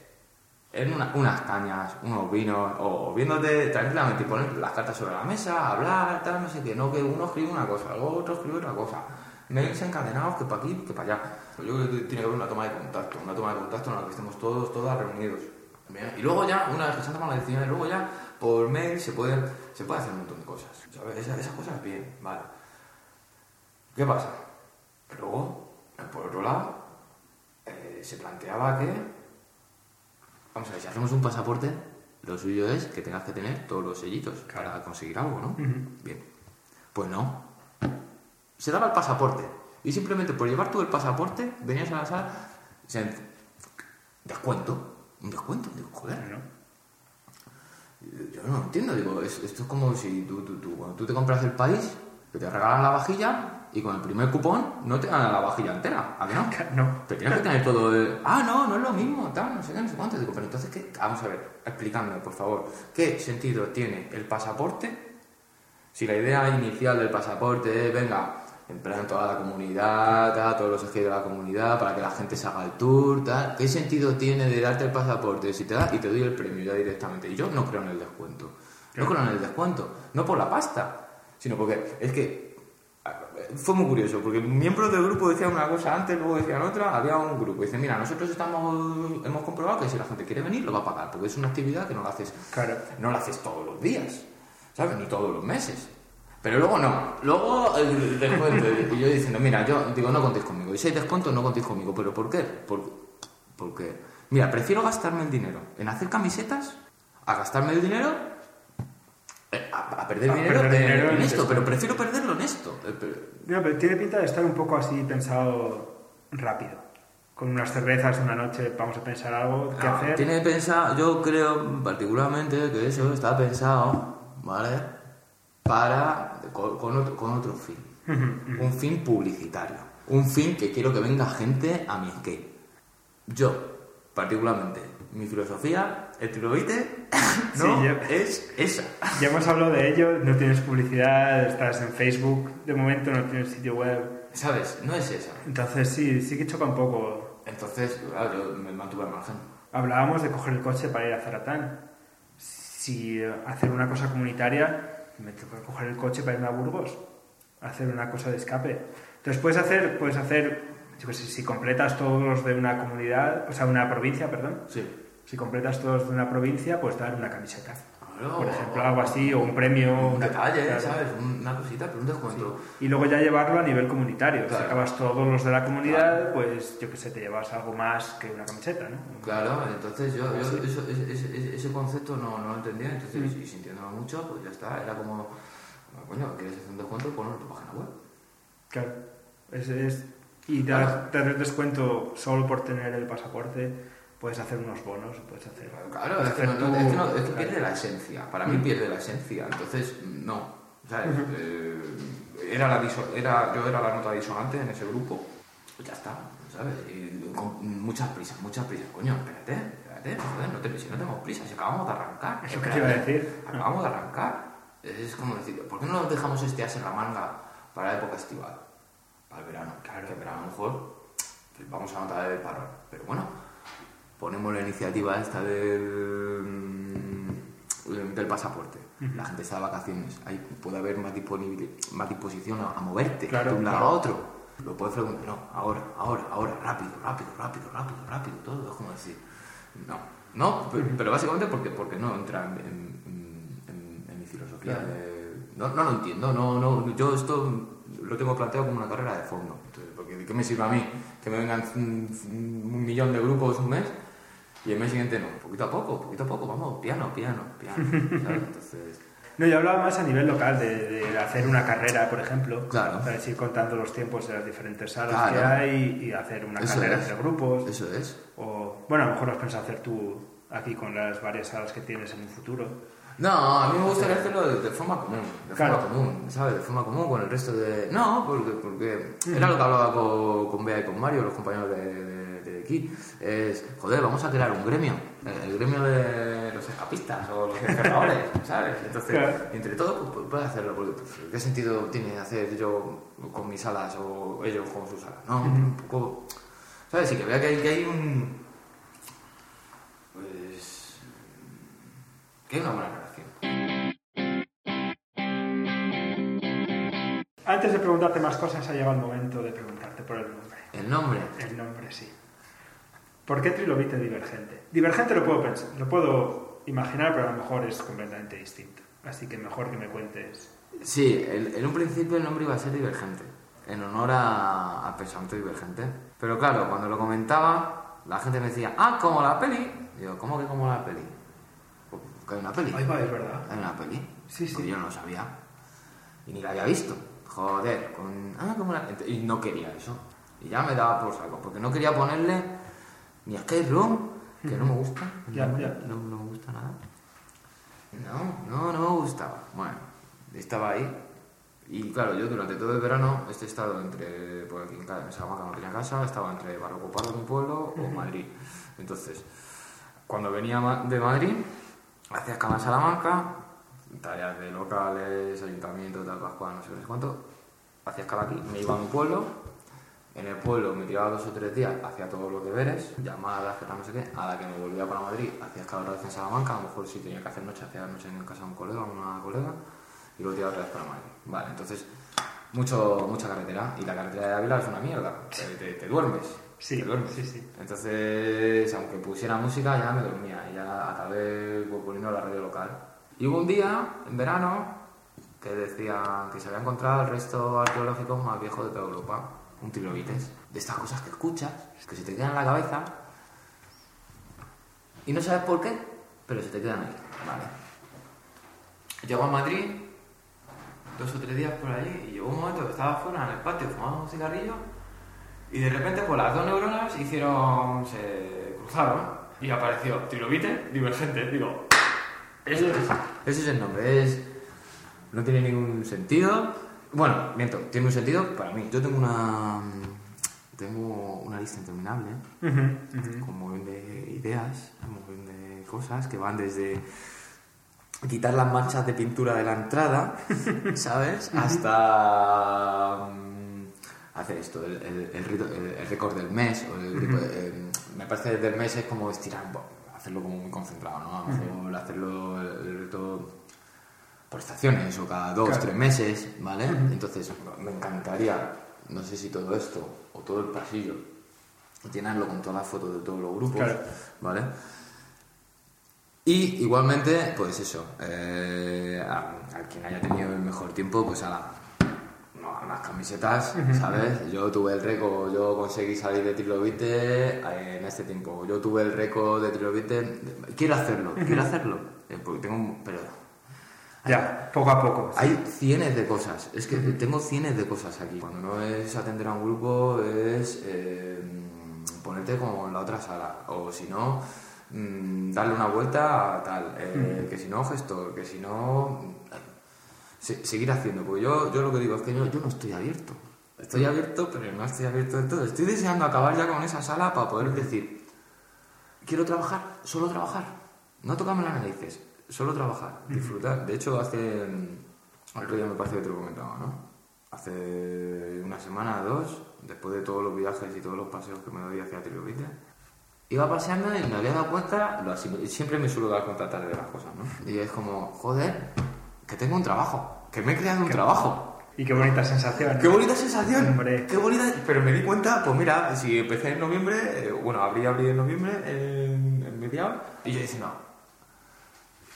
en una- unas cañas, unos vinos, o, viéndote tranquilamente y poner las cartas sobre la mesa, hablar, tal, no sé qué, no que uno escribe una cosa, luego otro escribe otra cosa. Mails encadenados que para aquí, que para allá. Yo creo que tiene que haber una toma de contacto, una toma de contacto en la que estemos todos, todas reunidos. Bien, Y luego ya, una vez que se han tomado las decisiones, luego ya por mail se puede, se puede hacer un montón de cosas. ¿sabes? Esas, esas cosas bien, vale. ¿Qué pasa? Luego, por otro lado, eh, se planteaba que Vamos a ver, si hacemos un pasaporte, lo suyo es que tengas que tener todos los sellitos para conseguir algo, ¿no? Bien. Pues no. Se daba el pasaporte. Y simplemente por llevar tú el pasaporte, venías a la sala, se- descuento. Un descuento. Digo, joder, ¿no? yo no entiendo, digo, es- esto es como si tú, tú, tú- cuando tú te compras el país, que te regalan la vajilla y con el primer cupón no te dan la vajilla entera, ¿a que no? No. Pero tienes que tener todo el... Ah, no, no es lo mismo, tal, no sé qué, no sé cuánto. Digo, pero entonces, ¿qué? Vamos a ver, explícame, por favor, ¿qué sentido tiene el pasaporte? Si la idea inicial del pasaporte es, venga, en plan toda la comunidad, tal, todos los ejes de la comunidad, para que la gente se haga el tour, tal, ¿qué sentido tiene de darte el pasaporte si te da y te doy el premio ya directamente? Y yo no creo en el descuento. No creo en el descuento, no por la pasta, sino porque es que fue muy curioso, porque miembros del grupo decían una cosa antes, luego decían otra, había un grupo, dice, mira, nosotros estamos, hemos comprobado que si la gente quiere venir, lo va a pagar, porque es una actividad que no la haces, Claro. no la haces todos los días, ¿sabes? Ni todos los meses. Pero luego no, luego el descuento, y yo diciendo, mira, yo digo, no contéis conmigo, y si hay descuento, no contéis conmigo, pero ¿por qué? Por- porque, mira, prefiero gastarme el dinero en hacer camisetas a gastarme el dinero a, a perder A dinero, perder en- dinero en en esto, esto. pero prefiero perderlo en esto. Eh, pero- No, pero tiene pinta de estar un poco así pensado rápido. Con unas cervezas una noche vamos a pensar algo que No, hacer. Tiene pensado, yo creo particularmente que eso está pensado, ¿vale? Para, con, con otro, con otro fin. un fin publicitario. Un fin que quiero que venga gente a mi skate. Yo, particularmente, mi filosofía, el tirovite, no Sí, yo- es esa. Ya hemos hablado de ello, no tienes publicidad, estás en Facebook, de momento no tienes sitio web. ¿Sabes? No es esa. Entonces sí, sí que choca un poco. Entonces, claro, yo me mantuve al margen. Hablábamos de coger el coche para ir a Zaratán. Si hacer una cosa comunitaria, me toca coger el coche para irme a Burgos, hacer una cosa de escape. Entonces puedes hacer, puedes hacer, si completas todos los de una comunidad, o sea, una provincia, perdón, Sí. Si completas todos de una provincia, pues dar una camiseta. Claro, Por ejemplo, algo así, o un premio, Un detalle, claro. ¿sabes? Una cosita, pero un descuento. Y luego ya llevarlo a nivel comunitario. Claro. Si acabas todos los de la comunidad, pues yo qué sé, te llevas algo más que una camiseta, ¿no? Claro, entonces yo, yo Sí. eso- ese, concepto no, no lo entendía, entonces, Mm. y sintiéndolo mucho, pues ya está, era como, coño, ¿quieres hacer un descuento? Ponlo en tu página web. Claro. Es, es- y dar, dar descuento solo por tener el pasaporte, puedes hacer unos bonos, puedes hacer. Claro, puedes es que, hacer no, tú- es que, no- es que pierde la esencia, para mí Mm. pierde la esencia, entonces no, ¿sabes? Eh, era la era, yo era la nota disonante en ese grupo, pues ya está, ¿sabes? Y con muchas prisas, muchas prisas, coño, espérate, espérate, joder, no te, si no tenemos prisa, si acabamos de arrancar. Eso que te iba a decir. Acabamos de arrancar. Es como decir, ¿por qué no nos dejamos este as en la manga para la época estival? Para el verano. Claro. Que el verano a lo mejor pues, vamos a notar el parón. Pero bueno, ponemos la iniciativa esta del, del pasaporte. La gente está de vacaciones. Ahí puede haber más, disponibil- más disposición a, a moverte Claro, de un lado claro. a otro. Lo puedes preguntar, no, ahora, ahora, ahora, rápido, rápido, rápido, rápido, rápido, todo. Es como decir, no, no, pero, pero básicamente porque, porque no entra en, en- en- en mi filosofía. Claro. de- no, no lo entiendo, no, no, yo esto lo tengo planteado como una carrera de fondo. Entonces, porque ¿de qué me sirve a mí que me vengan mm, un millón de grupos un mes? Y el mes siguiente no, poquito a poco, poquito a poco, vamos, piano, piano, piano. ¿sabes? Entonces, No, yo hablaba más a nivel local, de, de hacer una carrera, por ejemplo. Claro. Para ir contando los tiempos de las diferentes salas Claro. que hay y hacer una Eso carrera es. entre grupos. eso es. O, bueno, a lo mejor lo has pensado hacer tú aquí con las varias salas que tienes en un futuro. No, a mí me gustaría hacerlo de, de forma común, de Claro. forma común, ¿sabes? De forma común con el resto de... No, porque, porque era lo que hablaba con, con Bea y con Mario, los compañeros de, de- de aquí. Es, joder, vamos a crear un gremio, el, el gremio de los escapistas o los encerradores, ¿sabes? Entonces, Claro. entre todos, pues, puedes hacerlo, porque pues, ¿qué sentido tiene hacer yo con mis alas o ellos con sus alas? No, un poco... ¿Sabes? Y que vea que hay, que hay un... Pues... Que hay una buena relación. Antes de preguntarte más cosas, ha llegado el momento de preguntarte por el nombre. El nombre. El nombre, sí. ¿Por qué trilobite divergente? Divergente lo puedo pensar, lo puedo imaginar, pero a lo mejor es completamente distinto. Así que mejor que me cuentes. Sí, el- en un principio el nombre iba a ser divergente, en honor a- pensamiento divergente. Pero claro, cuando lo comentaba, la gente me decía, ah, como la peli. Y yo, ¿cómo que como la peli? Pues que hay una peli. Ahí va, es verdad. Hay una peli. Sí, sí. Porque yo no lo sabía. Y ni la había visto. Joder, con... Ah, como la... Y no quería eso. Y ya me daba por saco, porque no quería ponerle ni Escape Room, que no me gusta. Ya, no, ya. No, no me gusta nada. No, no, no me gustaba. Bueno, estaba ahí. Y claro, yo durante todo el verano este he estado entre, por aquí en en Salamanca no tenía casa, estaba entre Barroco Pardo, mi pueblo, o Madrid. Entonces, cuando venía de Madrid, hacía escala en Salamanca, tareas de locales, ayuntamiento, tal, Pascua, no sé no sé cuánto, hacía escala aquí, me iba a mi pueblo, en el pueblo me tiraba dos o tres días, hacía todos los deberes, llamadas, no sé qué, a la que me volvía para Madrid, hacía vez en Salamanca, a lo mejor si tenía que hacer noche, hacía noche en casa de un colega, una colega, y luego tiraba otra vez para Madrid. Vale, entonces, mucho, mucha carretera, y la carretera de Ávila es una mierda, te, te- te duermes. Sí, te duermes. sí, sí. Entonces, aunque pusiera música, ya me dormía, y ya acabé pues, poniendo la radio local. Y hubo un día, en verano, que decía que se había encontrado el resto arqueológico más viejo de toda Europa, un trilobites. De estas cosas que escuchas, que se te quedan en la cabeza, y no sabes por qué, pero se te quedan ahí. Vale. Llego a Madrid, dos o tres días por allí, y llegó un momento que estaba fuera en el patio fumando un cigarrillo, y de repente, pues las dos neuronas hicieron. se cruzaron, y apareció trilobite divergente. Digo, ese es, ese es el nombre, es. no tiene ningún sentido. Bueno, miento, tiene un sentido para mí. Yo tengo una. tengo una lista interminable ujú. con un montón de ideas, un montón de cosas que van desde quitar las manchas de pintura de la entrada, ¿sabes? Hasta mm, hacer esto, el, el, el rito- el- el récord del mes, o el eh, me parece que del mes es como estirar, hacerlo como muy concentrado, ¿no? A lo mejor hacerlo el reto por estaciones o cada dos, Claro. tres meses, ¿vale? Entonces, me encantaría, no sé si todo esto o todo el pasillo, llenarlo con todas las fotos de todos los grupos, Claro. ¿vale? Y igualmente, pues eso, eh, a, a quien haya tenido el mejor tiempo, pues a la, no, a las camisetas, ¿sabes? Yo tuve el récord, yo conseguí salir de Trilobite eh, en este tiempo. Yo tuve el récord de Trilobite, quiero hacerlo, quiero hacerlo, eh, porque tengo un... Pero, Ya, poco a poco. hay cienes de cosas, es que tengo cienes de cosas aquí. Cuando no es atender a un grupo, es eh, ponerte como en la otra sala, o si no, mm, darle una vuelta a tal, eh, que si no, gestor, que si no, se- seguir haciendo. Porque yo, yo lo que digo es que yo, yo no estoy abierto. Estoy abierto, pero no estoy abierto de todo. Estoy deseando acabar ya con esa sala para poder decir, quiero trabajar, solo trabajar. No tocarme las narices, solo trabajar, disfrutar. De hecho, hace. mm, otro día me parece que te lo comentaba, ¿no? Hace una semana o dos, después de todos los viajes y todos los paseos que me doy hacia Trilobite, iba paseando y me había dado cuenta, lo siempre me suelo dar cuenta tarde de las cosas, ¿no? Y es como, joder, que tengo un trabajo, que me he creado un trabajo. Y qué bonita sensación. ¡Qué bonita sensación! Hombre. ¡Qué bonita! Pero me di cuenta, pues mira, si empecé en noviembre, eh, bueno, abrí, abrí en noviembre, en, en mediados, y yo dije, no,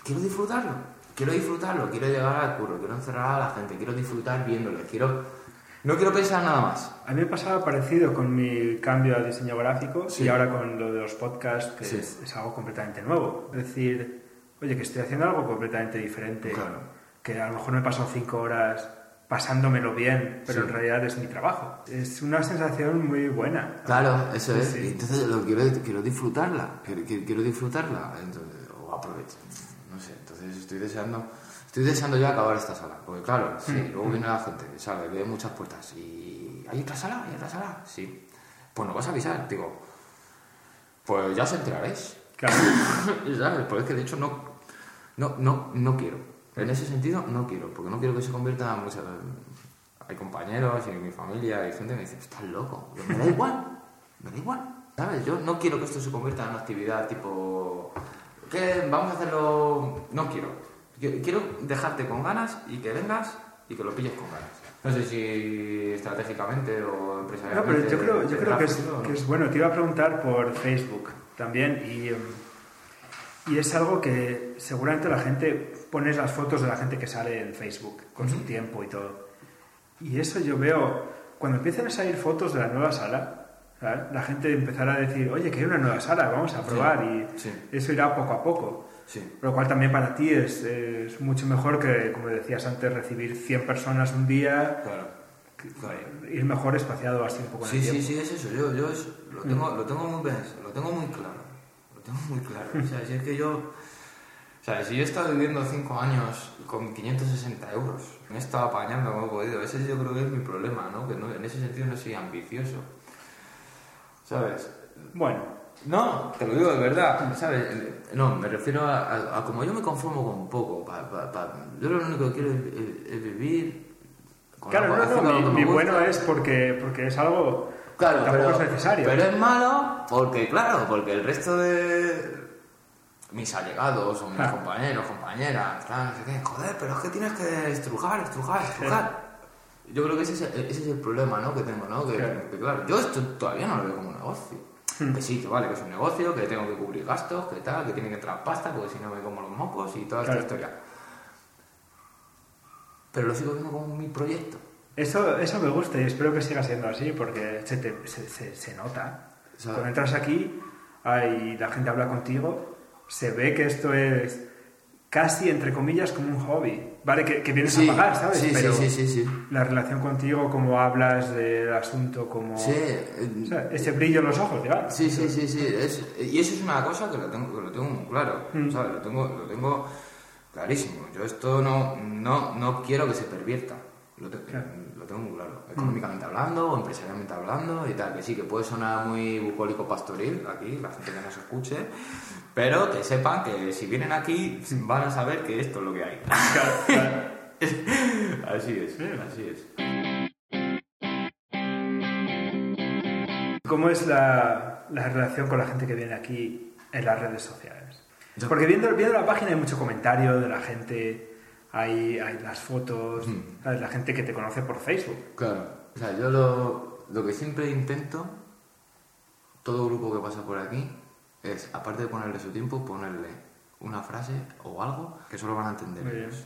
quiero disfrutarlo, quiero disfrutarlo, quiero llegar al curro, quiero encerrar a la gente, quiero disfrutar viéndolo, quiero... No quiero pensar nada más. A mí me pasaba parecido con mi cambio a diseño gráfico Sí. y ahora con lo de los podcasts, que Sí. es, es algo completamente nuevo. Es decir, oye, que estoy haciendo algo completamente diferente, Claro. que a lo mejor me he pasado cinco horas pasándomelo bien, pero Sí. en realidad es mi trabajo. Es una sensación muy buena. Claro, eso es. Y entonces lo quiero, quiero disfrutarla. Quiero, quiero- quiero disfrutarla. Entonces, o sé, entonces estoy deseando. Estoy deseando ya acabar esta sala. Porque claro, sí, Mm. luego viene la gente, sabe, ve muchas puertas. Y. ¿Hay otra sala? ¿Hay otra sala? Sí. Pues no vas a avisar, digo. Pues ya os enteraréis. Claro. ¿Sabes? Porque es que de hecho no, no, no, no quiero. En ese sentido no quiero, porque no quiero que se convierta en muchas... Hay compañeros y mi familia y gente que me dice, estás loco. Yo, me da igual, me da igual. ¿Sabes? Yo no quiero que esto se convierta en una actividad tipo... que vamos a hacerlo... No quiero. Qui- Quiero dejarte con ganas y que vengas y que lo pilles con ganas. No sé si estratégicamente o No, empresarialmente... pero yo creo, yo creo que, es, ¿no? que es bueno. Te iba a preguntar por Facebook también y, em, y es algo que seguramente la gente pones las fotos de la gente que sale en Facebook con su Ujú. tiempo y todo. Y eso yo veo, cuando empiezan a salir fotos de la nueva sala. La gente empezará a decir, oye, que hay una nueva sala, vamos a probar y sí. eso irá poco a poco. Sí. Lo cual también para ti es, es mucho mejor que, como decías antes, recibir 100 personas un día, Claro. claro. ir mejor espaciado así un poco en Sí, el sí, tiempo. sí, es eso. Yo, yo es- lo, tengo, lo, tengo muy, lo tengo muy claro. Lo tengo muy claro. O sea, si es que yo... O sea, si yo he estado viviendo 5 años con 560 euros, me he estado apañando como he podido. Ese yo creo que es mi problema, ¿no? Que no, en ese sentido no soy ambicioso. ¿Sabes? Bueno, No, te lo digo de verdad, ¿sabes? No, me refiero a, a- a como yo me conformo con poco. pa- pa- pa- yo lo único que quiero es, es- es vivir... con Claro, no, no, mi, que bueno es porque, porque es algo Claro, tampoco pero, es necesario. Pero es malo porque, claro, porque el resto de mis allegados o mis compañeros, compañeras, tal, no sé qué, joder, pero es que tienes que estrujar, estrujar, estrujar. Yo creo que ese es, el, ese es el problema ¿no? que tengo, ¿no? Que, Claro. que, claro, yo esto todavía no lo veo como negocio. Que sí, que vale, que es un negocio, que tengo que cubrir gastos, que tal, que tiene que entrar pasta, porque si no me como los mocos y toda Claro. esta historia. Pero lo sigo viendo como mi proyecto. Eso, eso me gusta y espero que siga siendo así porque se, te- se, se- se nota. Cuando entras aquí y la gente habla contigo, se ve que esto es casi, entre comillas, como un hobby. Vale, que, que vienes sí, a pagar, ¿sabes? sí, Pero sí, sí, sí, la relación contigo, cómo hablas del asunto, como... Sí, eh, O sea, ese brillo en los ojos, ¿ya? Sí, sí, sí, sí. Es- y eso es una cosa que lo tengo, que lo tengo muy claro. Mm. ¿sabes? Lo, tengo, lo tengo clarísimo. Yo esto no, no, no quiero que se pervierta. Lo, te- Claro. lo tengo muy claro. Económicamente hablando o empresarialmente hablando y tal. Que sí, que puede sonar muy bucólico pastoril aquí, la gente que nos escuche. Pero que sepan que si vienen aquí van a saber que esto es lo que hay. Así es, así es. ¿Cómo es la, la relación con la gente que viene aquí en las redes sociales? Porque viendo, viendo la página hay mucho comentario de la gente, hay, hay las fotos, Mm. ¿sabes? la gente que te conoce por Facebook. Claro. O sea, yo lo, lo que siempre intento, todo grupo que pasa por aquí, es, aparte de ponerle su tiempo, ponerle una frase o algo que solo van a entender ellos.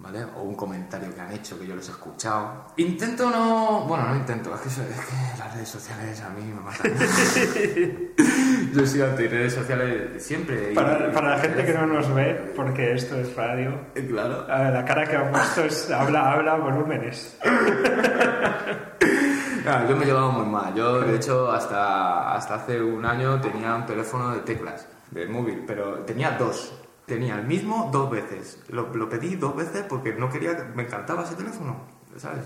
¿Vale? O un comentario que han hecho que yo les he escuchado. Intento no. Bueno, no intento, es que, es que las redes sociales a mí me matan. yo soy anti redes sociales siempre. y- Para, para la gente que no nos ve, porque esto es radio, Claro. a la cara que ha puesto es habla, habla, volúmenes. Claro, yo me llevaba muy mal. Yo, de hecho, hasta, hasta hace un año tenía un teléfono de teclas, de móvil, pero tenía dos. Tenía el mismo dos veces. Lo, lo pedí dos veces porque no quería, me encantaba ese teléfono, ¿sabes?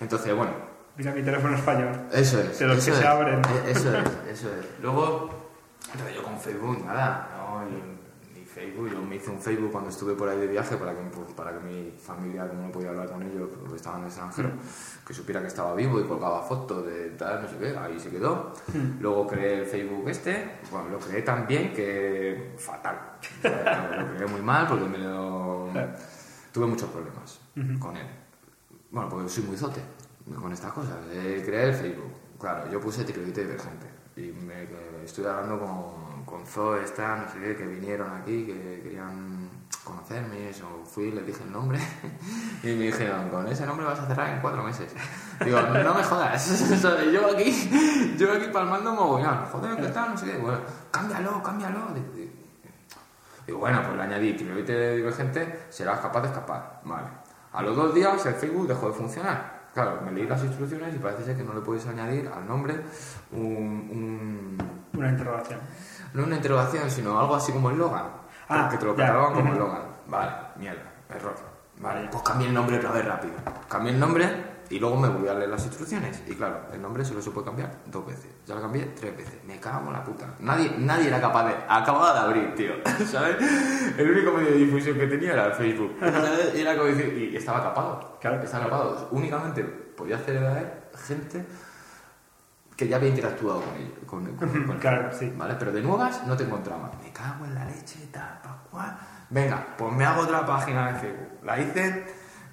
Entonces, bueno, Mira mi teléfono español. eso es. De los eso que se es, abren. eh, Eso es, eso es. Luego, entonces yo con Facebook, nada, no, Facebook. Yo me hice un Facebook cuando estuve por ahí de viaje para que, pues, para que mi familia, como no podía hablar con ellos porque estaban en el extranjero, que supiera que estaba vivo y colgaba fotos de tal, no sé qué, ahí se quedó. Luego creé el Facebook este, bueno, lo creé también, que fatal. lo creé muy mal porque me lo... Tuve muchos problemas con él. Bueno, porque soy muy zote con estas cosas. Eh, creé el Facebook. Claro, yo puse tiroide divergente. Y me, estoy hablando con, con Zoe, esta, no sé qué, que vinieron aquí, que querían conocerme eso. Fui, les dije el nombre y me dijeron, con ese nombre vas a cerrar en cuatro meses. Digo, no me jodas, yo aquí, yo aquí palmando mogollón, joder, ¿qué tal? No sé qué, bueno, cámbialo, cámbialo. Digo, bueno, pues le añadí de divergente, serás capaz de escapar. Vale. A los dos días el Facebook dejó de funcionar. Claro, me leí las instrucciones y parece ser que no le puedes añadir al nombre un, una interrogación. No una interrogación, sino algo así como el Logan. Ah, que te lo catalogan como el Logan. Vale, mierda, error. Vale, pues cambié el nombre otra vez rápido. Cambié el nombre y luego me volví a leer las instrucciones. Y claro, el nombre solo se puede cambiar dos veces. Ya lo cambié tres veces. Me cago en la puta. Nadie, nadie era capaz de. Acababa de abrir, tío. ¿Sabes? El único medio de difusión que tenía era el Facebook. Y era como decir. Y estaba capado. Claro. Estaba capado. Únicamente podía hacer gente que ya había interactuado con ellos. Con, claro, sí. ¿Vale? Pero de nuevas no te encontraba. Me cago en la leche, tal, cual. Venga, pues me hago otra página de Facebook. La hice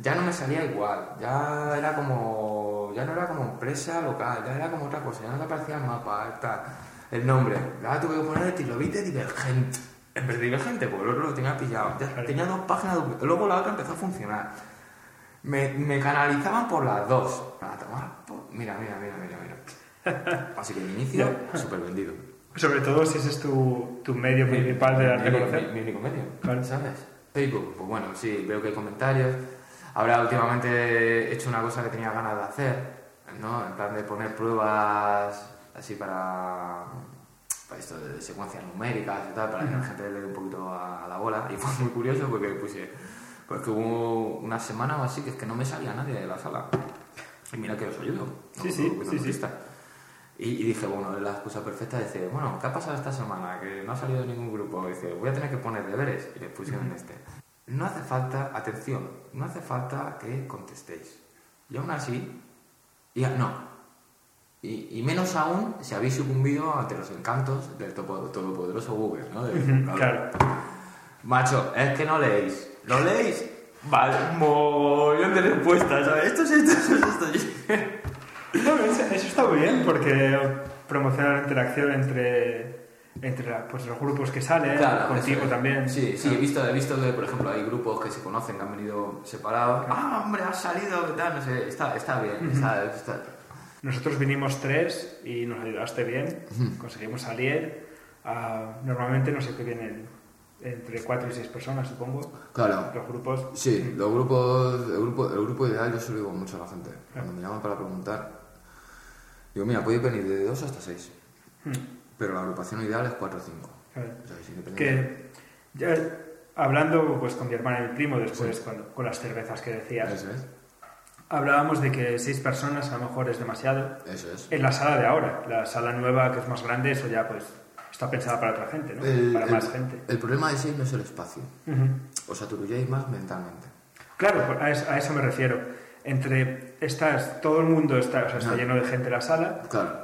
ya no me salía igual, ya era como, ya no era como empresa local, ya era como otra cosa, ya no te aparecía el mapa, el nombre, ya tuve que poner el viste divergente, en vez de divergente, porque el otro lo tenía pillado, ya tenía dos páginas, luego la otra empezó a funcionar, me, me canalizaban por las dos, para tomar, mira, mira, mira, mira, mira, así que mi inicio, súper vendido. Sobre todo si ese es tu, tu medio principal de darte mi, mi, único medio, ¿sabes? Facebook, pues bueno, sí, veo que hay comentarios, Ahora últimamente he hecho una cosa que tenía ganas de hacer, ¿no? En plan de poner pruebas así para, para esto de secuencias numéricas y tal, para que la gente le dé un poquito a, la bola. Y fue muy curioso porque puse, pues que hubo una semana o así que es que no me salía nadie de la sala. Y mira que os ayudo. Sí, sí, sí, sí. Y, y, dije, bueno, la excusa perfecta es decir, bueno, ¿qué ha pasado esta semana? Que no ha salido ningún grupo. Y dice, voy a tener que poner deberes. Y le pusieron este no hace falta, atención, no hace falta que contestéis. Y aún así, ya, no. Y, menos aún si habéis sucumbido ante los encantos del todopoderoso Google, ¿no? claro. Macho, es que no leéis. ¿Lo leéis? Vale, un de respuestas, ¿sabes? Esto es esto, esto es esto. No, eso, eso está muy bien porque promociona la interacción entre entre pues, los grupos que salen, contigo también. Sí, sí, he visto, he visto que, por ejemplo, hay grupos que se conocen, que han venido separados. Ah, hombre, has salido, ¿qué tal? No sé, está, está bien. Nosotros vinimos tres y nos ayudaste bien, conseguimos salir. Ah, normalmente no sé qué vienen entre cuatro y seis personas, supongo. Claro. Los grupos. Sí, los grupos, el grupo, el grupo ideal yo se lo digo mucho a la gente. Cuando me llaman para preguntar, digo, mira, podéis venir de dos hasta seis pero la agrupación ideal es 4 o 5. que ya, hablando pues con mi hermana y mi primo después cuando, con las cervezas que decías, hablábamos de que 6 personas a lo mejor es demasiado. Eso es. En la sala de ahora, la sala nueva que es más grande, eso ya pues está pensada para otra gente, ¿no? para más gente. El problema de 6 no es el espacio. O sea, tú ya más mentalmente. Claro, a eso me refiero entre estás, todo el mundo está, o sea, está lleno de gente en la sala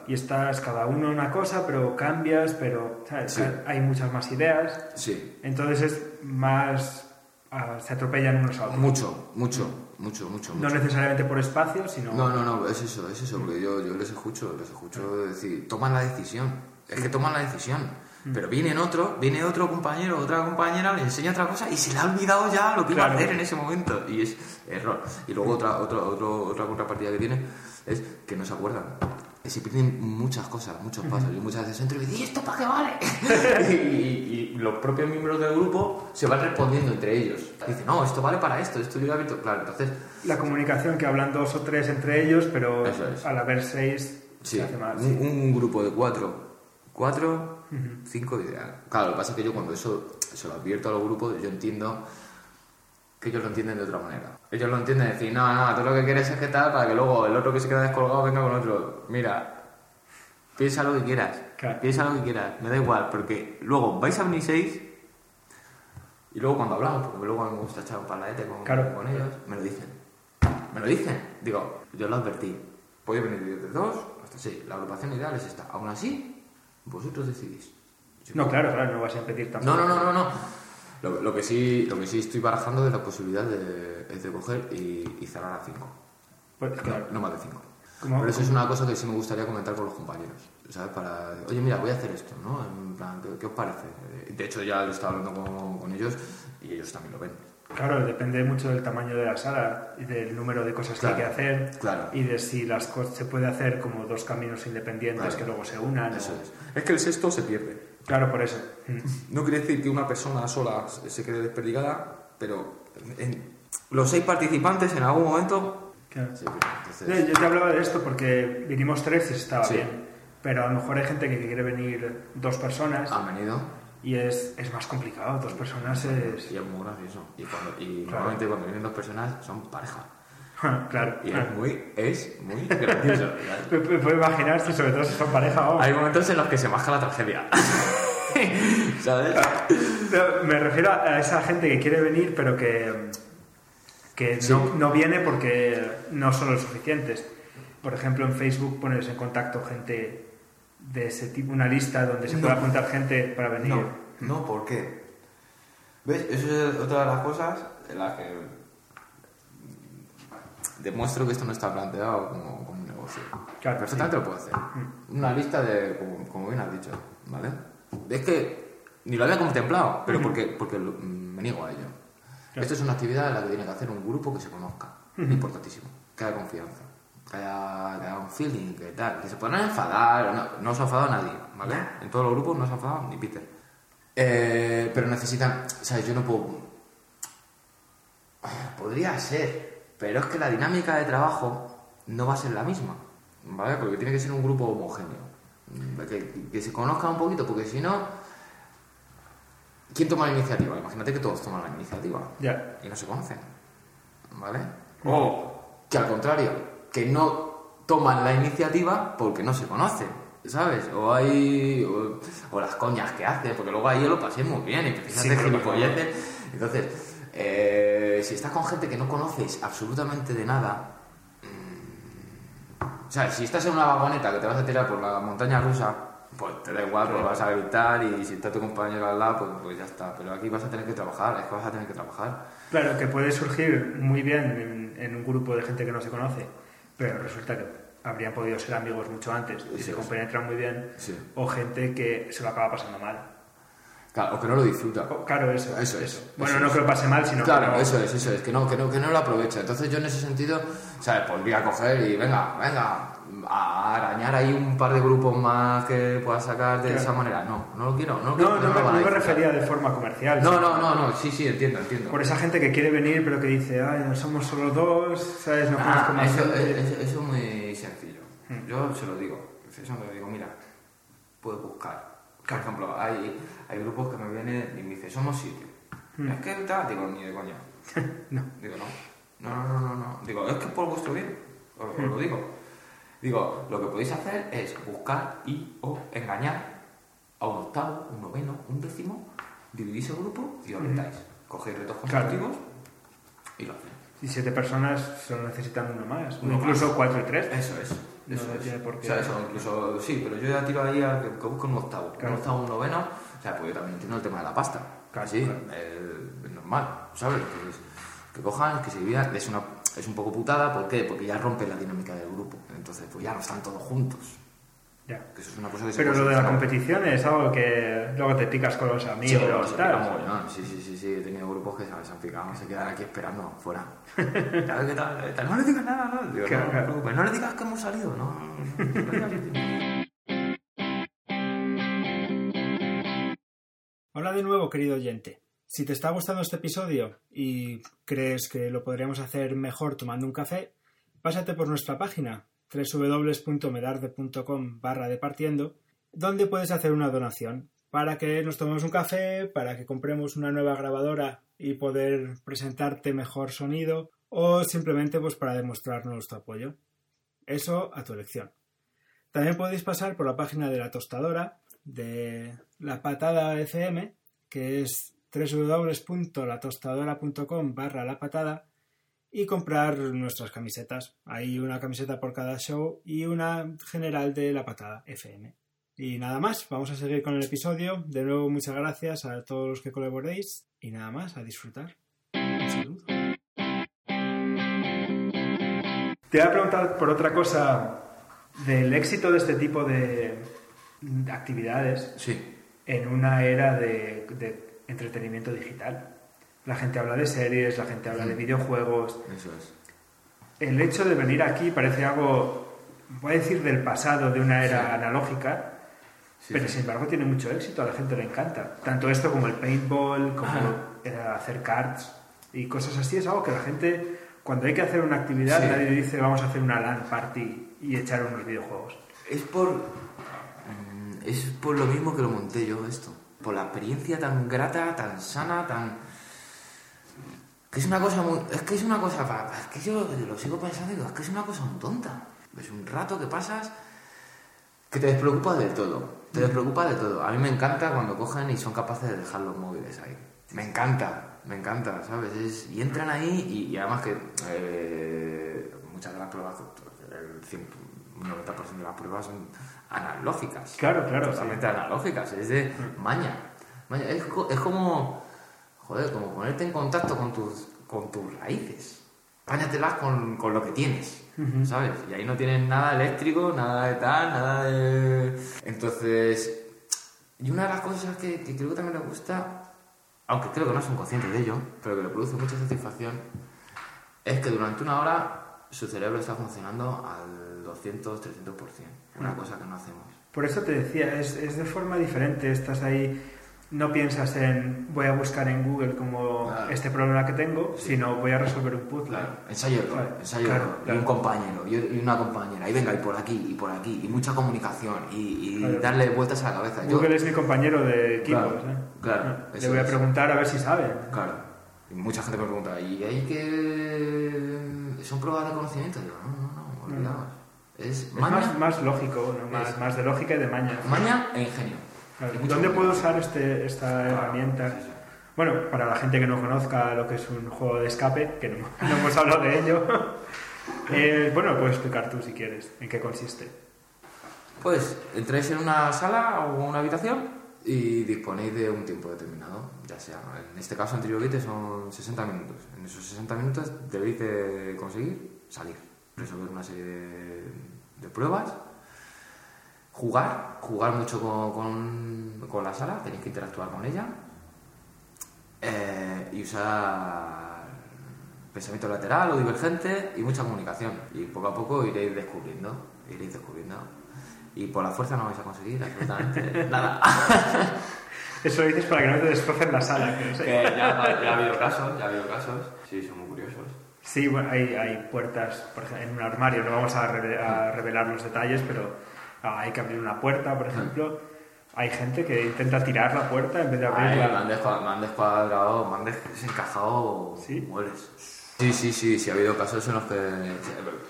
y estás cada uno una cosa, pero cambias, pero hay muchas más ideas. Sí. Entonces es más, ah, se atropellan unos a otros. Mucho, mucho, mucho, mucho. No necesariamente por espacio, sino... No, no, no, es eso, es eso, porque yo, yo les escucho, les escucho decir, toman la decisión, es que toman la decisión. Pero viene otro, viene otro compañero, otra compañera, le enseña otra cosa y se le ha olvidado ya lo que iba a hacer en ese momento. Y es error. Y luego otra, otra, otra contrapartida que tiene es que no se acuerdan. Y se pierden muchas cosas, muchos pasos. Y muchas veces entro y digo, ¿y esto para qué vale? y, los propios miembros del grupo se van respondiendo entre ellos. Dicen, no, esto vale para esto, esto yo lo he visto. Claro, entonces... La comunicación que hablan dos o tres entre ellos, pero al haber seis se hace más. Un, un grupo de cuatro Cuatro, cinco ideal. Claro, lo que pasa es que yo cuando eso se lo advierto a los grupos, yo entiendo que ellos lo entienden de otra manera. Ellos lo entienden decir, no, no, tú lo que quieres es que tal, para que luego el otro que se queda descolgado venga con otro. Mira, piensa lo que quieras, piensa lo que quieras, me da igual, porque luego vais a venir seis y luego cuando hablamos, porque luego me gusta echar un paladete con, con ellos, me lo dicen. Me lo dicen. Digo, yo lo advertí. Podéis venir de dos hasta seis. La agrupación ideal es esta. Aún así, vosotros decidís. no, claro, claro, no vas a impedir tampoco. No, no, no, no, no. Lo, que sí, lo que sí estoy barajando es la posibilidad de, es de coger y, cerrar a 5. Pues, claro. no, más de 5. Pero eso es una cosa que sí me gustaría comentar con los compañeros. ¿Sabes? Para, oye, mira, voy a hacer esto, ¿no? En plan, ¿qué, os parece? De hecho, ya lo estaba hablando con, con ellos y ellos también lo ven. Claro, depende mucho del tamaño de la sala y del número de cosas que hay que Claro, hacer claro. y de si las cosas se puede hacer como dos caminos independientes Claro. que luego se unan. o- Eso es. Es que el sexto se pierde. Claro, por eso. Mm. No quiere decir que una persona sola se quede desperdigada, pero en- los seis participantes en algún momento Claro. pierden. Entonces, Yo te hablaba de esto porque vinimos tres y estaba Sí. bien. Pero a lo mejor hay gente que quiere venir dos personas han venido y es, es más complicado. Dos personas es. y es muy gracioso. Y, cuando, y Claro. normalmente cuando vienen dos personas son pareja. claro. Y es muy, es muy gracioso. puedo imaginar si sobre todo si son pareja vamos. Hay momentos en los que se baja la tragedia. ¿Sabes? No, Me refiero a esa gente que quiere venir pero que, que Sí. no, no viene porque no son los suficientes. Por ejemplo, en Facebook pones en contacto gente de ese tipo, una lista donde se No. pueda apuntar gente para venir. No, no, ¿por qué? ¿Ves? Eso es otra de las cosas en las que demuestro que esto no está planteado como, como un negocio. Claro, Perfectamente lo puedo hacer. Una lista de, como, como bien has dicho, ¿vale? Es que ni lo había contemplado, pero porque, porque lo- mm, me niego a ello. Claro. Esto es una actividad en la que tiene que hacer un grupo que se conozca. Importantísimo. Que haya confianza. Que haya, que haya un feeling, que tal. Que se puedan enfadar. No, no se ha enfadado nadie, ¿vale? En todos los grupos no se ha enfadado ni Peter. Eh, pero necesitan... ¿Sabes? Yo no puedo... Podría ser, pero es que la dinámica de trabajo no va a ser la misma, ¿vale? Porque tiene que ser un grupo homogéneo, mm, que, que se conozca un poquito, porque si no, ¿quién toma la iniciativa? Imagínate que todos toman la iniciativa Ya. y no se conocen, ¿vale? O que al contrario, que no toman la iniciativa porque no se conocen, ¿sabes? O hay... o, o las coñas que hacen, porque luego ahí yo lo pasé muy bien y empiezas Sí, gilipolleces. Entonces, eh, si estás con gente que no conoces absolutamente de nada, mm, o sea, si estás en una vagoneta que te vas a tirar por la montaña rusa, pues te da igual, pues vas a gritar y si está tu compañero al lado, pues, pues ya está. Pero aquí vas a tener que trabajar, es que vas a tener que trabajar. Claro, que puede surgir muy bien en, en un grupo de gente que no se conoce, pero resulta que habrían podido ser amigos mucho antes y Sí, se sí. compenetran muy bien, Sí. o gente que se lo acaba pasando mal. Claro, o que no lo disfruta. O- Claro, eso. Eso es, Bueno, eso no es. que lo pase mal, sino Claro, que no- eso es, eso es, que no, que no, que no lo aprovecha. Entonces yo en ese sentido, ¿sabes? Podría coger y venga, venga, a arañar ahí un par de grupos más que pueda sacar de Claro. esa manera. No, no lo quiero, no lo No, quiero. no, lo me- van a no me refería de forma comercial. No, no, no, no, sí, sí, entiendo, entiendo. Por esa gente que quiere venir, pero que dice, ay, somos solo dos, ¿sabes? No Ah, más eso, gente". eso- eso es muy sencillo. Hmm. Yo se lo digo. Eso me lo digo, mira, puedes buscar. Por ejemplo, hay, hay grupos que me vienen y me dicen, somos siete. Hmm. Es que tal, digo, ni de coña. No. Digo, no. No, no, no, no, no. Digo, es que por vuestro bien. Os, os lo digo. Digo, lo que podéis hacer es buscar y o engañar a un octavo, un noveno, un décimo, dividís el grupo y os retáis. Cogéis retos Claro. consecutivos y lo hacéis. Y siete personas solo necesitan uno más. Uno incluso más. cuatro y tres. Eso es. No Eso es. tiene por qué. O sea, eso, incluso, sí, pero yo ya tiro ahí a que, que busque un octavo. Claro. Un octavo, un noveno. O sea, pues yo también entiendo el tema de la pasta. Sí, claro. eh, es normal, ¿sabes? Que, es- que cojan, que se dividan. Es, una, es un poco putada, ¿por qué? Porque ya rompe la dinámica del grupo. Entonces, pues ya no están todos juntos. Ya. Que eso es una cosa que Pero lo de la competición es algo que luego te picas con los Sí, amigos. tal. mogollón. sí, sí, sí, sí, he tenido grupos que se han picado, se quedan aquí esperando fuera. ¿Sabes tal? No le digas nada, no. Digo, Claro, no, claro. no, pues no le digas que hemos salido, no. Hola de nuevo, querido oyente. Si te está gustando este episodio y crees que lo podríamos hacer mejor tomando un café, pásate por nuestra página www.medarde.com barra departiendo, donde puedes hacer una donación para que nos tomemos un café, para que compremos una nueva grabadora y poder presentarte mejor sonido, o simplemente pues para demostrarnos tu apoyo. Eso a tu elección. También podéis pasar por la página de la tostadora de la patada FM, que es www.latostadora.com barra la patada y comprar nuestras camisetas. Hay una camiseta por cada show y una general de la patada FM. Y nada más, vamos a seguir con el episodio. De nuevo, muchas gracias a todos los que colaboréis y nada más, a disfrutar. Un saludo. Te voy a preguntar por otra cosa del éxito de este tipo de de actividades Sí, en una era de, de entretenimiento digital. La gente habla de series, la gente habla de videojuegos. Eso es. El hecho de venir aquí parece algo, voy a decir, del pasado, de una era Sí. analógica, Sí, pero sí. sin embargo tiene mucho éxito, a la gente le encanta. Tanto esto como el paintball, como hacer cards y cosas así, es algo que la gente, cuando hay que hacer una actividad, nadie dice vamos a hacer una LAN party y echar unos videojuegos. Es por. mm, Es por lo mismo que lo monté yo esto. Por la experiencia tan grata, tan sana, tan. Que es una cosa muy. Es que es una cosa. Es que yo lo sigo pensando y digo, es que es una cosa muy tonta. Es un rato que pasas que te despreocupas del todo. Te despreocupas de todo. A mí me encanta cuando cogen y son capaces de dejar los móviles ahí. Me encanta, me encanta, ¿sabes? Es- y entran ahí y, y además que eh, muchas de las pruebas, el 100, un 90% de las pruebas son analógicas. Claro, claro, Totalmente analógicas, es de maña. Maña. Es, es como, joder, como ponerte en contacto con tus, con tus raíces. Páñatelas con, con lo que tienes. ¿sabes? Y ahí no tienes nada eléctrico, nada de tal, nada de... Entonces, y una de las cosas que, que creo que también le gusta, aunque creo que no son conscientes de ello, pero que le produce mucha satisfacción, es que durante una hora su cerebro está funcionando al 200, 300%. Una cosa que no hacemos. Por eso te decía, es, es de forma diferente. Estás ahí, no piensas en voy a buscar en Google como Claro. este problema que tengo, sino voy a resolver un puzzle. Ensayo error, Claro, ensayo claro, error. claro. Y un compañero, y una compañera, y venga, y por aquí, y por aquí, y mucha comunicación, y, darle vueltas a la cabeza. Yo- Google es mi compañero de equipos. Claro, ¿eh? claro, Ah, Le voy a es. preguntar a ver si sabe. Claro. Y mucha gente me pregunta, ¿y hay que. ¿Son pruebas de conocimiento? Digo, no, no, no, olvidaos. Es Es maña, más, más lógico, ¿no? más, Es- más de lógica y de maña. maña e ingenio. ¿Dónde puedo usar este, esta herramienta? sí, sí. Bueno, para la gente que no conozca lo que es un juego de escape, que no, no hemos hablado de ello, eh, bueno, lo puedes explicar tú si quieres, en qué consiste. Pues entráis en una sala o una habitación y disponéis de un tiempo determinado, ya sea, en este caso en Triobite son 60 minutos. En esos 60 minutos debéis de conseguir salir, resolver una serie de, de pruebas, jugar, jugar mucho con, con- con la sala, tenéis que interactuar con ella eh, y usar pensamiento lateral o divergente y mucha comunicación. Y poco a poco iréis descubriendo, iréis descubriendo. Y por la fuerza no vais a conseguir absolutamente nada. Eso lo dices para que no te destrocen la sala. que no sé. Que ya, ya ha habido casos, ya ha habido casos. Sí, son muy curiosos. Sí, bueno, hay, hay puertas por ejemplo, en un armario, no vamos a, reve- a revelar los detalles, pero ah, hay que abrir una puerta, por ejemplo. Hay gente que intenta tirar la puerta en vez de Ay, me abrirla. han descua- me han descuadrado, me han desencajado ¿Sí? mueles. Sí, sí, sí, sí, ha habido casos en los que...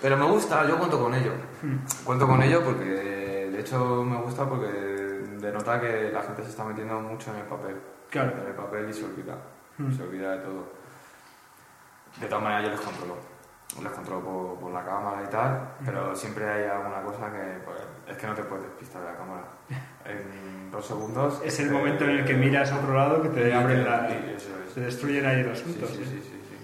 Pero me gusta, yo cuento con ello. Cuento con ello porque, de hecho, me gusta porque denota que la gente se está metiendo mucho en el papel. Claro. En el papel y se olvida. Mm. Se olvida de todo. De todas maneras, yo les controlo. Les controlo por, por la cámara y tal, pero siempre hay alguna cosa que pues, es que no te puedes despistar de la cámara. En dos segundos... Es el te- momento en el que miras a otro lado que te abren te- la... eso es. Se destruyen ahí el Sí, asunto. sí, sí. sí, sí, sí.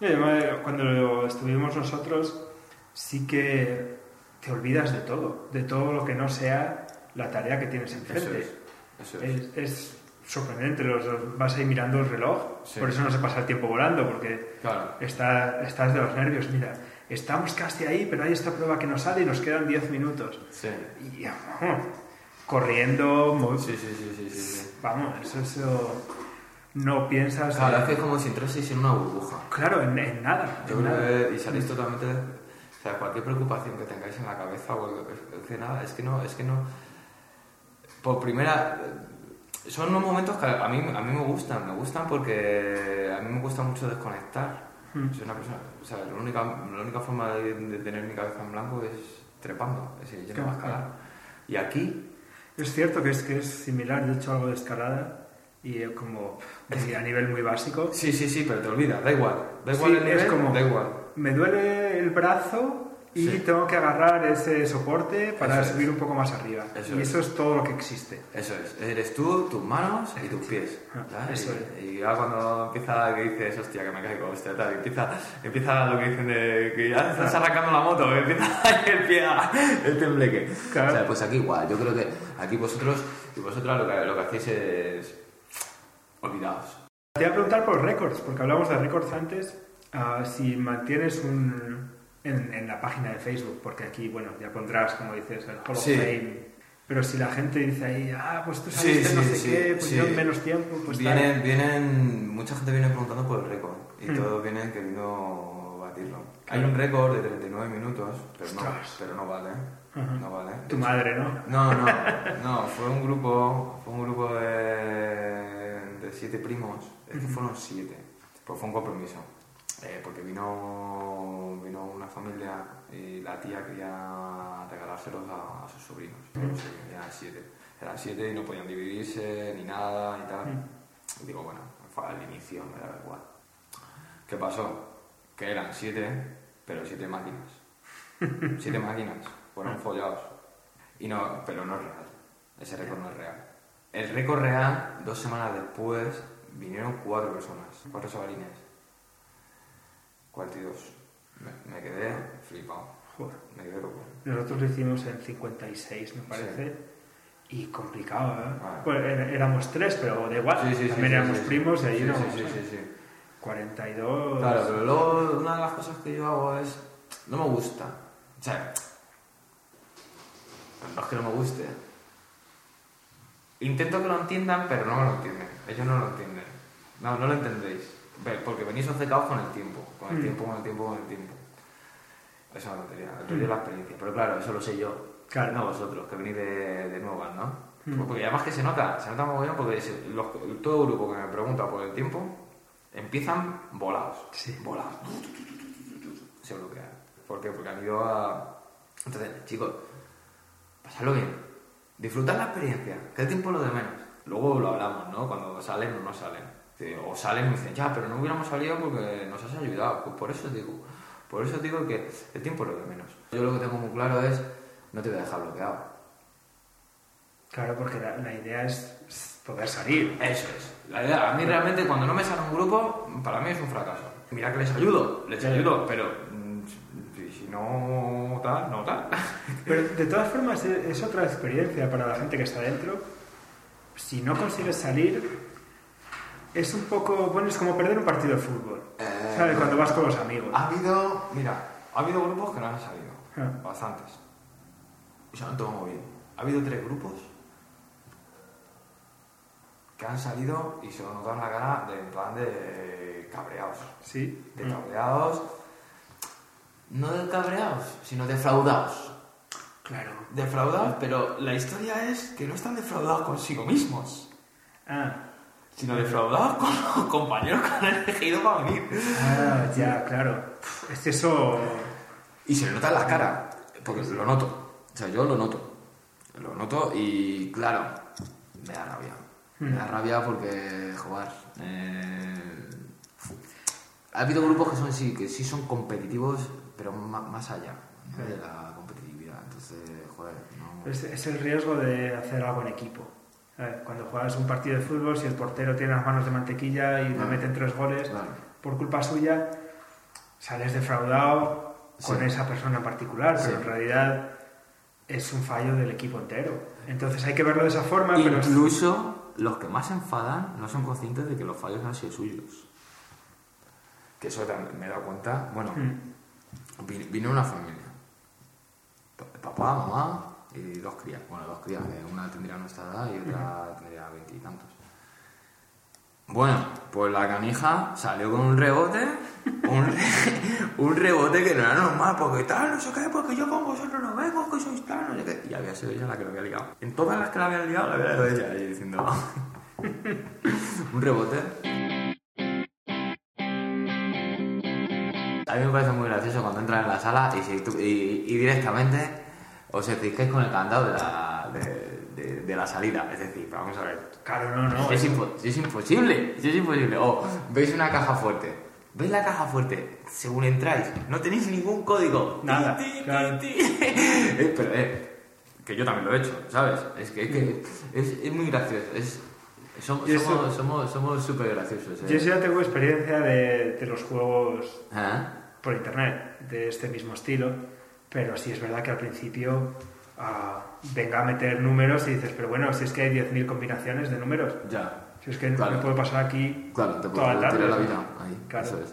Y además, cuando estuvimos nosotros, sí que te olvidas de todo, de todo lo que no sea la tarea que tienes Eso enfrente. es. Eso es. Es, es sorprendente, los, los- vas ahí mirando el reloj, Sí. por eso no se pasa el tiempo volando, porque Claro. está, estás de los nervios. Mira, estamos casi ahí, pero hay esta prueba que nos sale y nos quedan 10 minutos. Sí. Y ah, corriendo, mo- Sí, sí, vamos, eso, eso no piensas. Claro, en- es que es como si entraseis en una burbuja. claro, en, en nada. Yo en creo nada. que y salís totalmente. O sea, cualquier preocupación que tengáis en la cabeza o es que nada, es que no, es que no. Por primera. Son unos momentos que a mí, a mí me gustan, me gustan porque a mí me gusta mucho desconectar. Mm. Soy una persona. O sea, la única, la única forma de, de tener mi cabeza en blanco es trepando, es ir yendo a escalar. Y aquí Es cierto que es, que es similar, yo he hecho algo de escalada y como a nivel muy básico. Sí, sí, sí, pero te olvidas, da igual. Da Sí, igual el es nivel, como- da igual. Me duele el brazo y Sí. tengo que agarrar ese soporte para Eso es. subir un poco más arriba. Eso y es. eso es todo lo que existe. Eso es, eres tú, tus manos y tus pies. Ah, eso y, y ya cuando empieza que dices, hostia, que me caigo, hostia, tal, empieza, empieza lo que dicen de que ya estás arrancando la moto, empieza el pie, el tembleque. Claro. O sea, pues aquí igual, yo creo que aquí vosotros y vosotras lo que, lo que hacéis es olvidaos. Te iba a preguntar por récords, porque hablamos de récords antes. ah, si mantienes un. En, en la página de Facebook, porque aquí, bueno, ya pondrás, como dices, el Hall Sí. of Fame. Pero si la gente dice ahí, ah, pues tú Sí, saliste no sí, sé sí, qué, pues sí. yo en menos tiempo, pues tal. vienen, vienen, mucha gente viene preguntando por el récord y Mm. todos vienen queriendo batirlo. Hay un récord de 39 minutos, pero no, pero no vale. Ajá. No vale. Tu madre, ¿no? No, no, no, fue un grupo, fue un grupo de, de siete primos, es que fueron siete, pues fue un compromiso, eh, porque vino, vino una familia y la tía quería regalárselos a, a sus sobrinos, sí, eran siete, eran siete y no podían dividirse ni nada y tal. Y digo, bueno, al inicio, me daba igual. ¿Qué pasó? Que eran siete, pero siete máquinas. Siete máquinas, fueron follados. Y no, pero no es real. Ese récord no es real. El récord real, dos semanas después, vinieron cuatro personas, cuatro sabalines. 42. Me, me quedé flipado. Joder. Me quedé loco. Nosotros lo hicimos en 56, me parece. Y complicado, ¿eh? Pues era- éramos tres, pero da igual. También éramos sí, sí. primos y ahí sí, éramos sí, sí, sí, sí. 42. Claro, pero luego una de las cosas que yo hago es. No me gusta. O sea. No es que no me guste. Intento que lo entiendan, pero no me lo entienden. Ellos no lo entienden. No, no lo entendéis. Porque venís obcecados con el tiempo. Con el Mm. tiempo, con el tiempo, con el tiempo. Es una tontería. El tuyo es la experiencia. Pero claro, eso lo sé yo. Claro. No vosotros, que venís de, de nuevas, ¿no? Mm. Pues Porque además que se nota, se nota mogollón porque se- los- todo grupo que me pregunta por el tiempo empiezan volados. Sí. Volados. Se bloquean. ¿Por qué? Porque han ido a... Entonces, chicos, pasadlo bien. Disfrutad la experiencia, que el tiempo es lo de menos. Luego lo hablamos, ¿no? Cuando salen o no salen. Sí, O salen y me dicen, ya, pero no hubiéramos salido porque nos has ayudado. Pues por eso digo, por eso digo que el tiempo es lo de menos. Yo lo que tengo muy claro es, no te voy a dejar bloqueado. Claro, porque la, la idea es poder salir. Eso es. La idea, a mí realmente cuando no me sale un grupo, para mí es un fracaso. Mira que les ayudo, les ayudo, pero mm, si, no tal, no tal. Pero de todas formas es otra experiencia para la gente que está dentro. Si no consigues salir, es un poco, bueno, es como perder un partido de fútbol. Eh, ¿Sabes? Cuando vas con los amigos. Ha habido, mira, ha habido grupos que no han salido, Ah. bastantes. Y se han tomado bien. Ha habido tres grupos que han salido y se lo notan la cara de en plan de cabreados. Sí. De Mm. cabreados, no de cabreados, sino defraudados. Claro. defraudados, pero la historia es que no están defraudados consigo mismos, Ah, sino defraudados con los compañeros que han elegido para venir. ah, ya, claro. Es que eso... Y se le nota en la cara, porque lo noto. O sea, yo lo noto. Lo noto y, claro, me da rabia. Me da rabia porque, joder, eh, ha habido grupos que son sí, que sí son competitivos, pero más, allá ¿no? de la competitividad. Entonces, joder, no... Es, es el riesgo de hacer algo en equipo. Cuando juegas un partido de fútbol, si el portero tiene las manos de mantequilla y le Ah. meten tres goles Claro. por culpa suya, sales defraudado con Sí. esa persona en particular, pero Sí. en realidad es un fallo del equipo entero. Entonces hay que verlo de esa forma, pero Incluso los que más se enfadan no son conscientes de que los fallos han sido suyos. Que eso también me he dado cuenta. Bueno, Mm. vi- vino una familia. Pa- Papá, mamá y dos crías. Bueno, dos crías, que una tendría nuestra edad y otra tendría veintitantos. Bueno, pues la canija salió con un rebote, un, re- un rebote que no era normal, porque tal, no sé qué, porque yo con vosotros no vengo, que sois tal, no sé qué. Y había sido ella la que lo había liado. En todas las que la había liado, la había liado ella, ahí diciendo. un rebote. A mí me parece muy gracioso cuando entran en la sala y, si tú- y- y directamente os expliquéis con el candado de la, de, de- de la salida. Es decir, vamos a ver, Claro, no, no. es, es- impo- es imposible, es imposible. O veis una caja fuerte. ¿Veis la caja fuerte? Según entráis, no tenéis ningún código. Nada, ti, claro. ti. Eh, Pero, eh, que yo también lo he hecho, ¿sabes? Es que, es, que es, es muy gracioso. Es, somos eso- somos, somos, somos súper graciosos. Yo ¿eh? sí ya tengo experiencia de, de los juegos ¿Ah? por internet de este mismo estilo, pero sí es verdad que al principio ah, venga a meter números y dices, pero bueno, si es que hay 10.000 combinaciones de números, Ya. Si es que Claro. me puede pasar aquí Claro, te toda la tarde. tirar la vida ahí. Claro. Eso es.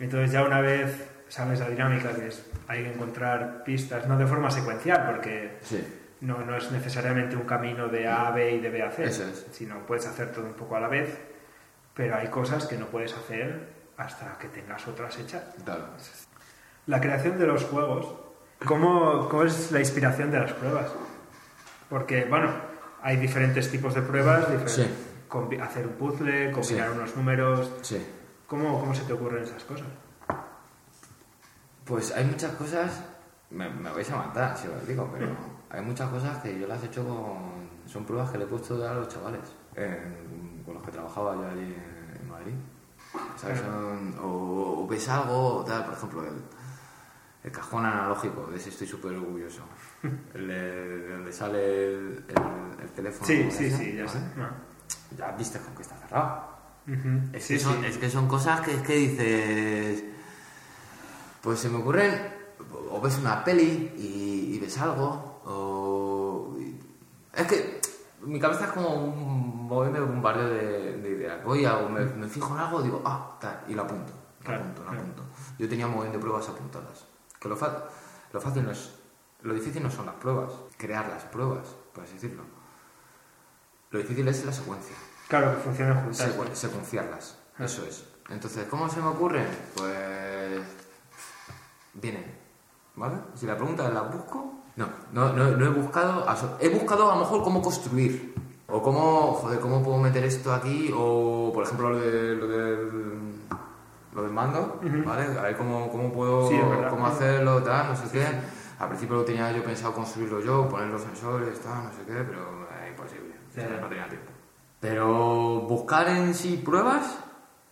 Entonces ya una vez sabes la dinámica, que es hay que encontrar pistas, no de forma secuencial, porque Sí. no, no es necesariamente un camino de A a B y de B a C, Eso es. sino puedes hacer todo un poco a la vez, pero hay cosas que no puedes hacer hasta que tengas otras hechas. Claro. La creación de los juegos, ¿cómo, cómo es la inspiración de las pruebas? Porque, bueno, hay diferentes tipos de pruebas, Sí. hacer un puzzle, combinar Sí. unos números. Sí. ¿Cómo, ¿Cómo se te ocurren esas cosas? Pues hay muchas cosas, me, me vais a matar si os digo, pero hay muchas cosas que yo las he hecho con... Son pruebas que le he puesto a los chavales en- con los que trabajaba yo allí en, en Madrid. ¿Sabes? Son- o, o ves algo, o tal, por ejemplo, el, el cajón analógico, de ese estoy súper orgulloso. El de, de donde sale el, el- el teléfono. Sí, ese, sí, sí, ya ¿vale? sé. Ah. Ya viste con que está cerrado. Es, Sí, que son, sí. es que son cosas que, es que dices. Pues se me ocurren. O ves una peli y, y ves algo. O. es que mi cabeza es como un moverme de un bombardeo de, de ideas. Voy a. Me, me fijo en algo digo, ah, tal, y lo apunto. Lo Claro, apunto, lo claro. apunto. Yo tenía un montón de pruebas apuntadas. Que lo, fa- lo fácil no es. Lo difícil no son las pruebas, crear las pruebas, por así decirlo. Lo difícil es la secuencia. Claro, que funcionen juntas. Secu- secuenciarlas, Ah. eso es. Entonces, ¿cómo se me ocurre? Pues. Vienen, ¿vale? Si la pregunta ¿las busco? No, no, no, no he buscado. He buscado a lo mejor cómo construir. O cómo, joder, cómo puedo meter esto aquí. O, por ejemplo, lo, de, lo del. Lo del mando, Ujú. ¿vale? A ver cómo, cómo puedo. Sí, cómo hacerlo, tal, no sé qué. Al principio lo tenía yo pensado construirlo yo, poner los sensores, tal, no sé qué, pero es imposible. Sí. No tenía tiempo. Pero buscar en sí pruebas,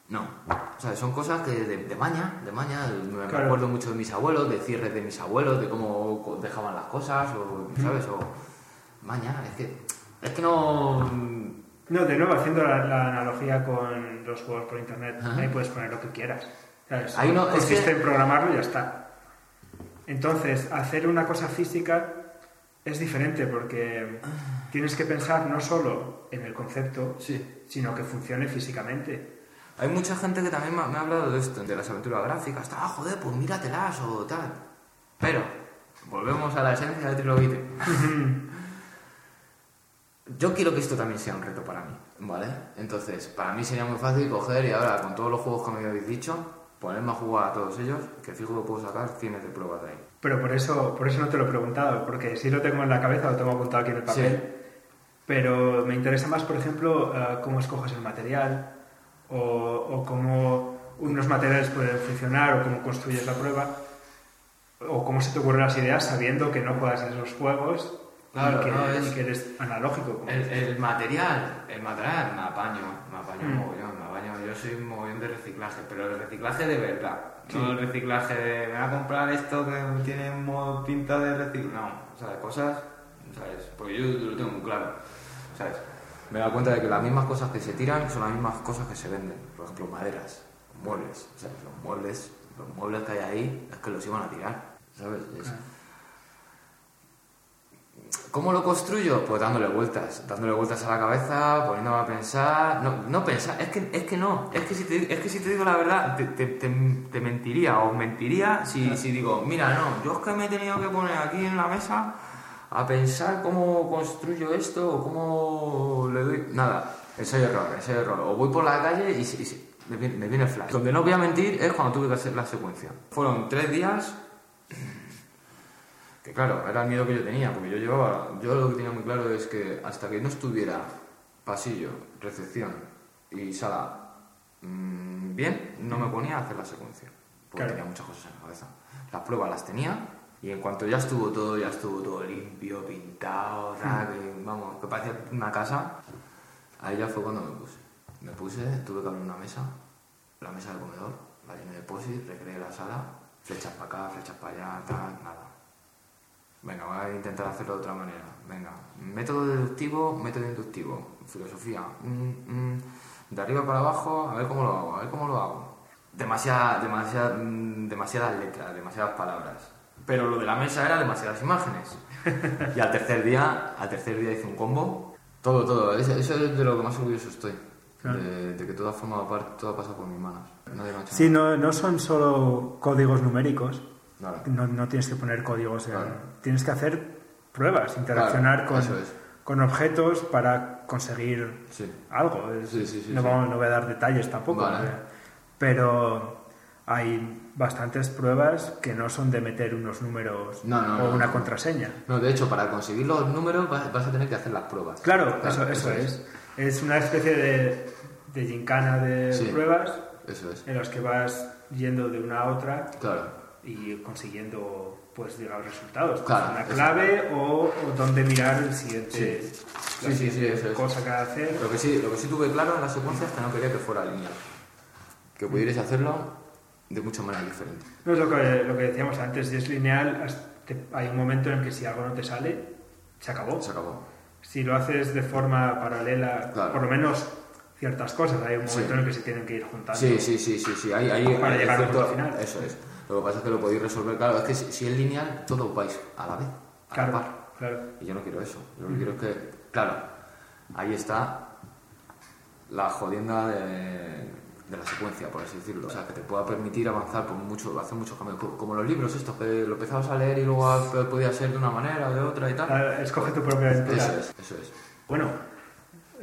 no. O sea, son cosas que de, de maña, de maña, me, Claro. acuerdo mucho de mis abuelos, de cierres de mis abuelos, de cómo dejaban las cosas, o, ¿sabes? O maña, es que, es que no... No, de nuevo, haciendo la, la analogía con los juegos por internet, Ajá. ahí puedes poner lo que quieras. uno- es Consiste que- en programarlo y ya está. Entonces, hacer una cosa física es diferente porque tienes que pensar no solo en el concepto, Sí. sino que funcione físicamente. Hay mucha gente que también me ha, hablado de esto, de las aventuras gráficas, ah, joder, pues míratelas o tal. Pero, volvemos a la esencia del trilobite. Yo quiero que esto también sea un reto para mí, ¿vale? Entonces, para mí sería muy fácil coger y ahora, con todos los juegos que me habéis dicho, ponerme a jugar a todos ellos, que fijo que puedo sacar cienes de pruebas de ahí. Pero por eso, por eso no te lo he preguntado, porque sí lo tengo en la cabeza, lo tengo apuntado aquí en el papel. Pero me interesa más, por ejemplo, eh, cómo escoges el material o, o cómo unos materiales pueden funcionar o cómo construyes la prueba o cómo se te ocurren las ideas sabiendo que no juegas en esos juegos Claro, que, no, es- que eres analógico. como El, el material, el material me apaño, me apaño Mm. mogollón, me apaño. Yo soy un mogollón de reciclaje, pero el reciclaje de verdad. No el reciclaje de me voy a comprar esto que tiene pinta de reciclaje. No, o sea, cosas, ¿sabes? Porque yo lo tengo muy claro, ¿sabes? Me he dado cuenta de que las mismas cosas que se tiran son las mismas cosas que se venden. Por ejemplo, maderas, muebles, ¿sabes? Los muebles, los muebles que hay ahí es que los iban a tirar, ¿sabes? Es- ¿Cómo lo construyo? Pues dándole vueltas, dándole vueltas a la cabeza, poniéndome a pensar. No, no pensar, es que, es que no, es que si te, es que si te digo la verdad, te, te- te- te mentiría o mentiría si, si digo, mira, no, yo es que me he tenido que poner aquí en la mesa a pensar cómo construyo esto o cómo le doy. Nada, ensayo error, ensayo error. O voy por la calle y, y me, viene, me viene el flash. Donde no voy a mentir es cuando tuve que hacer la secuencia. Fueron tres días que claro, era el miedo que yo tenía, porque yo llevaba, yo lo que tenía muy claro es que hasta que no estuviera pasillo, recepción y sala mm, bien, no me ponía a hacer la secuencia, porque Claro. tenía muchas cosas en la cabeza. Las pruebas las tenía y en cuanto ya estuvo todo, ya estuvo todo limpio, pintado, tal, vamos, que parecía una casa, ahí ya fue cuando me puse. Me puse, tuve que abrir una mesa, la mesa del comedor, la llené de posit, recreé la sala, flechas para acá, flechas para allá, tal, nada. Venga, voy a intentar hacerlo de otra manera. Venga, método deductivo, método inductivo, filosofía. mm, mm, de arriba para abajo, a ver cómo lo hago, a ver cómo lo hago. Demasiada, demasiada, mm, demasiadas letras, demasiadas palabras. Pero lo de la mesa era demasiadas imágenes. Y al tercer día, al tercer día hice un combo. Todo, todo. Eso, eso es de lo que más orgulloso estoy. De, de que todo ha formado parte, todo ha pasado por mis manos. Nadie me ha hecho Sí, nada. no, no son solo códigos numéricos, Nada. no, no tienes que poner códigos, en- tienes que hacer pruebas, interaccionar con, es. con objetos para conseguir Sí. algo. Es- Sí, sí, sí, no, vamos- no voy a dar detalles tampoco, Vale. eh, pero hay bastantes pruebas que no son de meter unos números No, no, o una no. contraseña. No, de hecho, para conseguir los números vas, vas a tener que hacer las pruebas. Claro, eso, eso es. Es una especie de, de gincana de Sí. pruebas Eso es. en las que vas yendo de una a otra Claro. Y consiguiendo pues digamos resultados Claro, una clave o, o dónde mirar el siguiente Sí. la Sí, cosa que hacer Lo que sí, lo que sí tuve claro en la secuencia es que no quería que fuera lineal. Que pudierais hacerlo de muchas maneras diferentes. no es lo que, lo que decíamos antes si es lineal hay un momento en el que si algo no te sale se acabó Se acabó. si lo haces de forma paralela Claro. por lo menos ciertas cosas hay un momento en el que se tienen que ir juntando Sí, sí, sí, sí, sí. Hay, hay, Para hay llegar al final. Eso es. Lo que pasa es que lo podéis resolver, claro, es que si, si es lineal, todos vais a la vez, a la claro par. claro Y yo no quiero eso. Yo lo que quiero es que, claro, ahí está la jodienda de, de la secuencia, por así decirlo. O sea, que te pueda permitir avanzar por mucho, hacer muchos cambios. Co- Como los libros estos, que lo empezabas a leer y luego podía ser de una manera o de otra y tal. Escoge tu propia aventura Eso es, eso es. Bueno,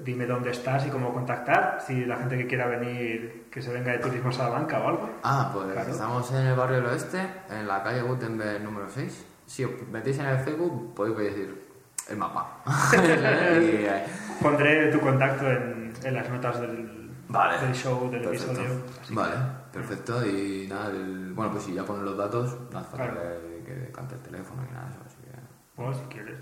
dime dónde estás y cómo contactar. Si la gente que quiera venir, que se venga de Turismo Salamanca o algo. Ah, pues Claro. estamos en el barrio del oeste, en la calle Gutenberg número 6. Si os metéis en el Facebook, podéis decir el mapa. y, eh, Pondré tu contacto en, en las notas del, Vale. del show, del Perfecto. episodio. que- Vale, perfecto. Y nada, el- bueno, pues si ya ponen los datos, no hace Claro. que, que cante el teléfono ni nada de eso. Así que, Bueno, si quieres.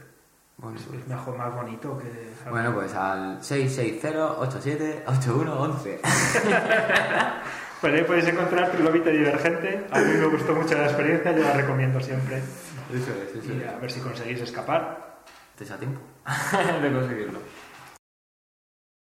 Bueno, Es, pues, es mejor, más bonito que... bueno, pues al 660-87-8111. Pues ahí podéis encontrar Trilobite Divergente. A mí me gustó mucho la experiencia, yo la recomiendo siempre. Eso es, eso Y es. a ver si conseguís escapar. ¿Te a tiempo de conseguirlo?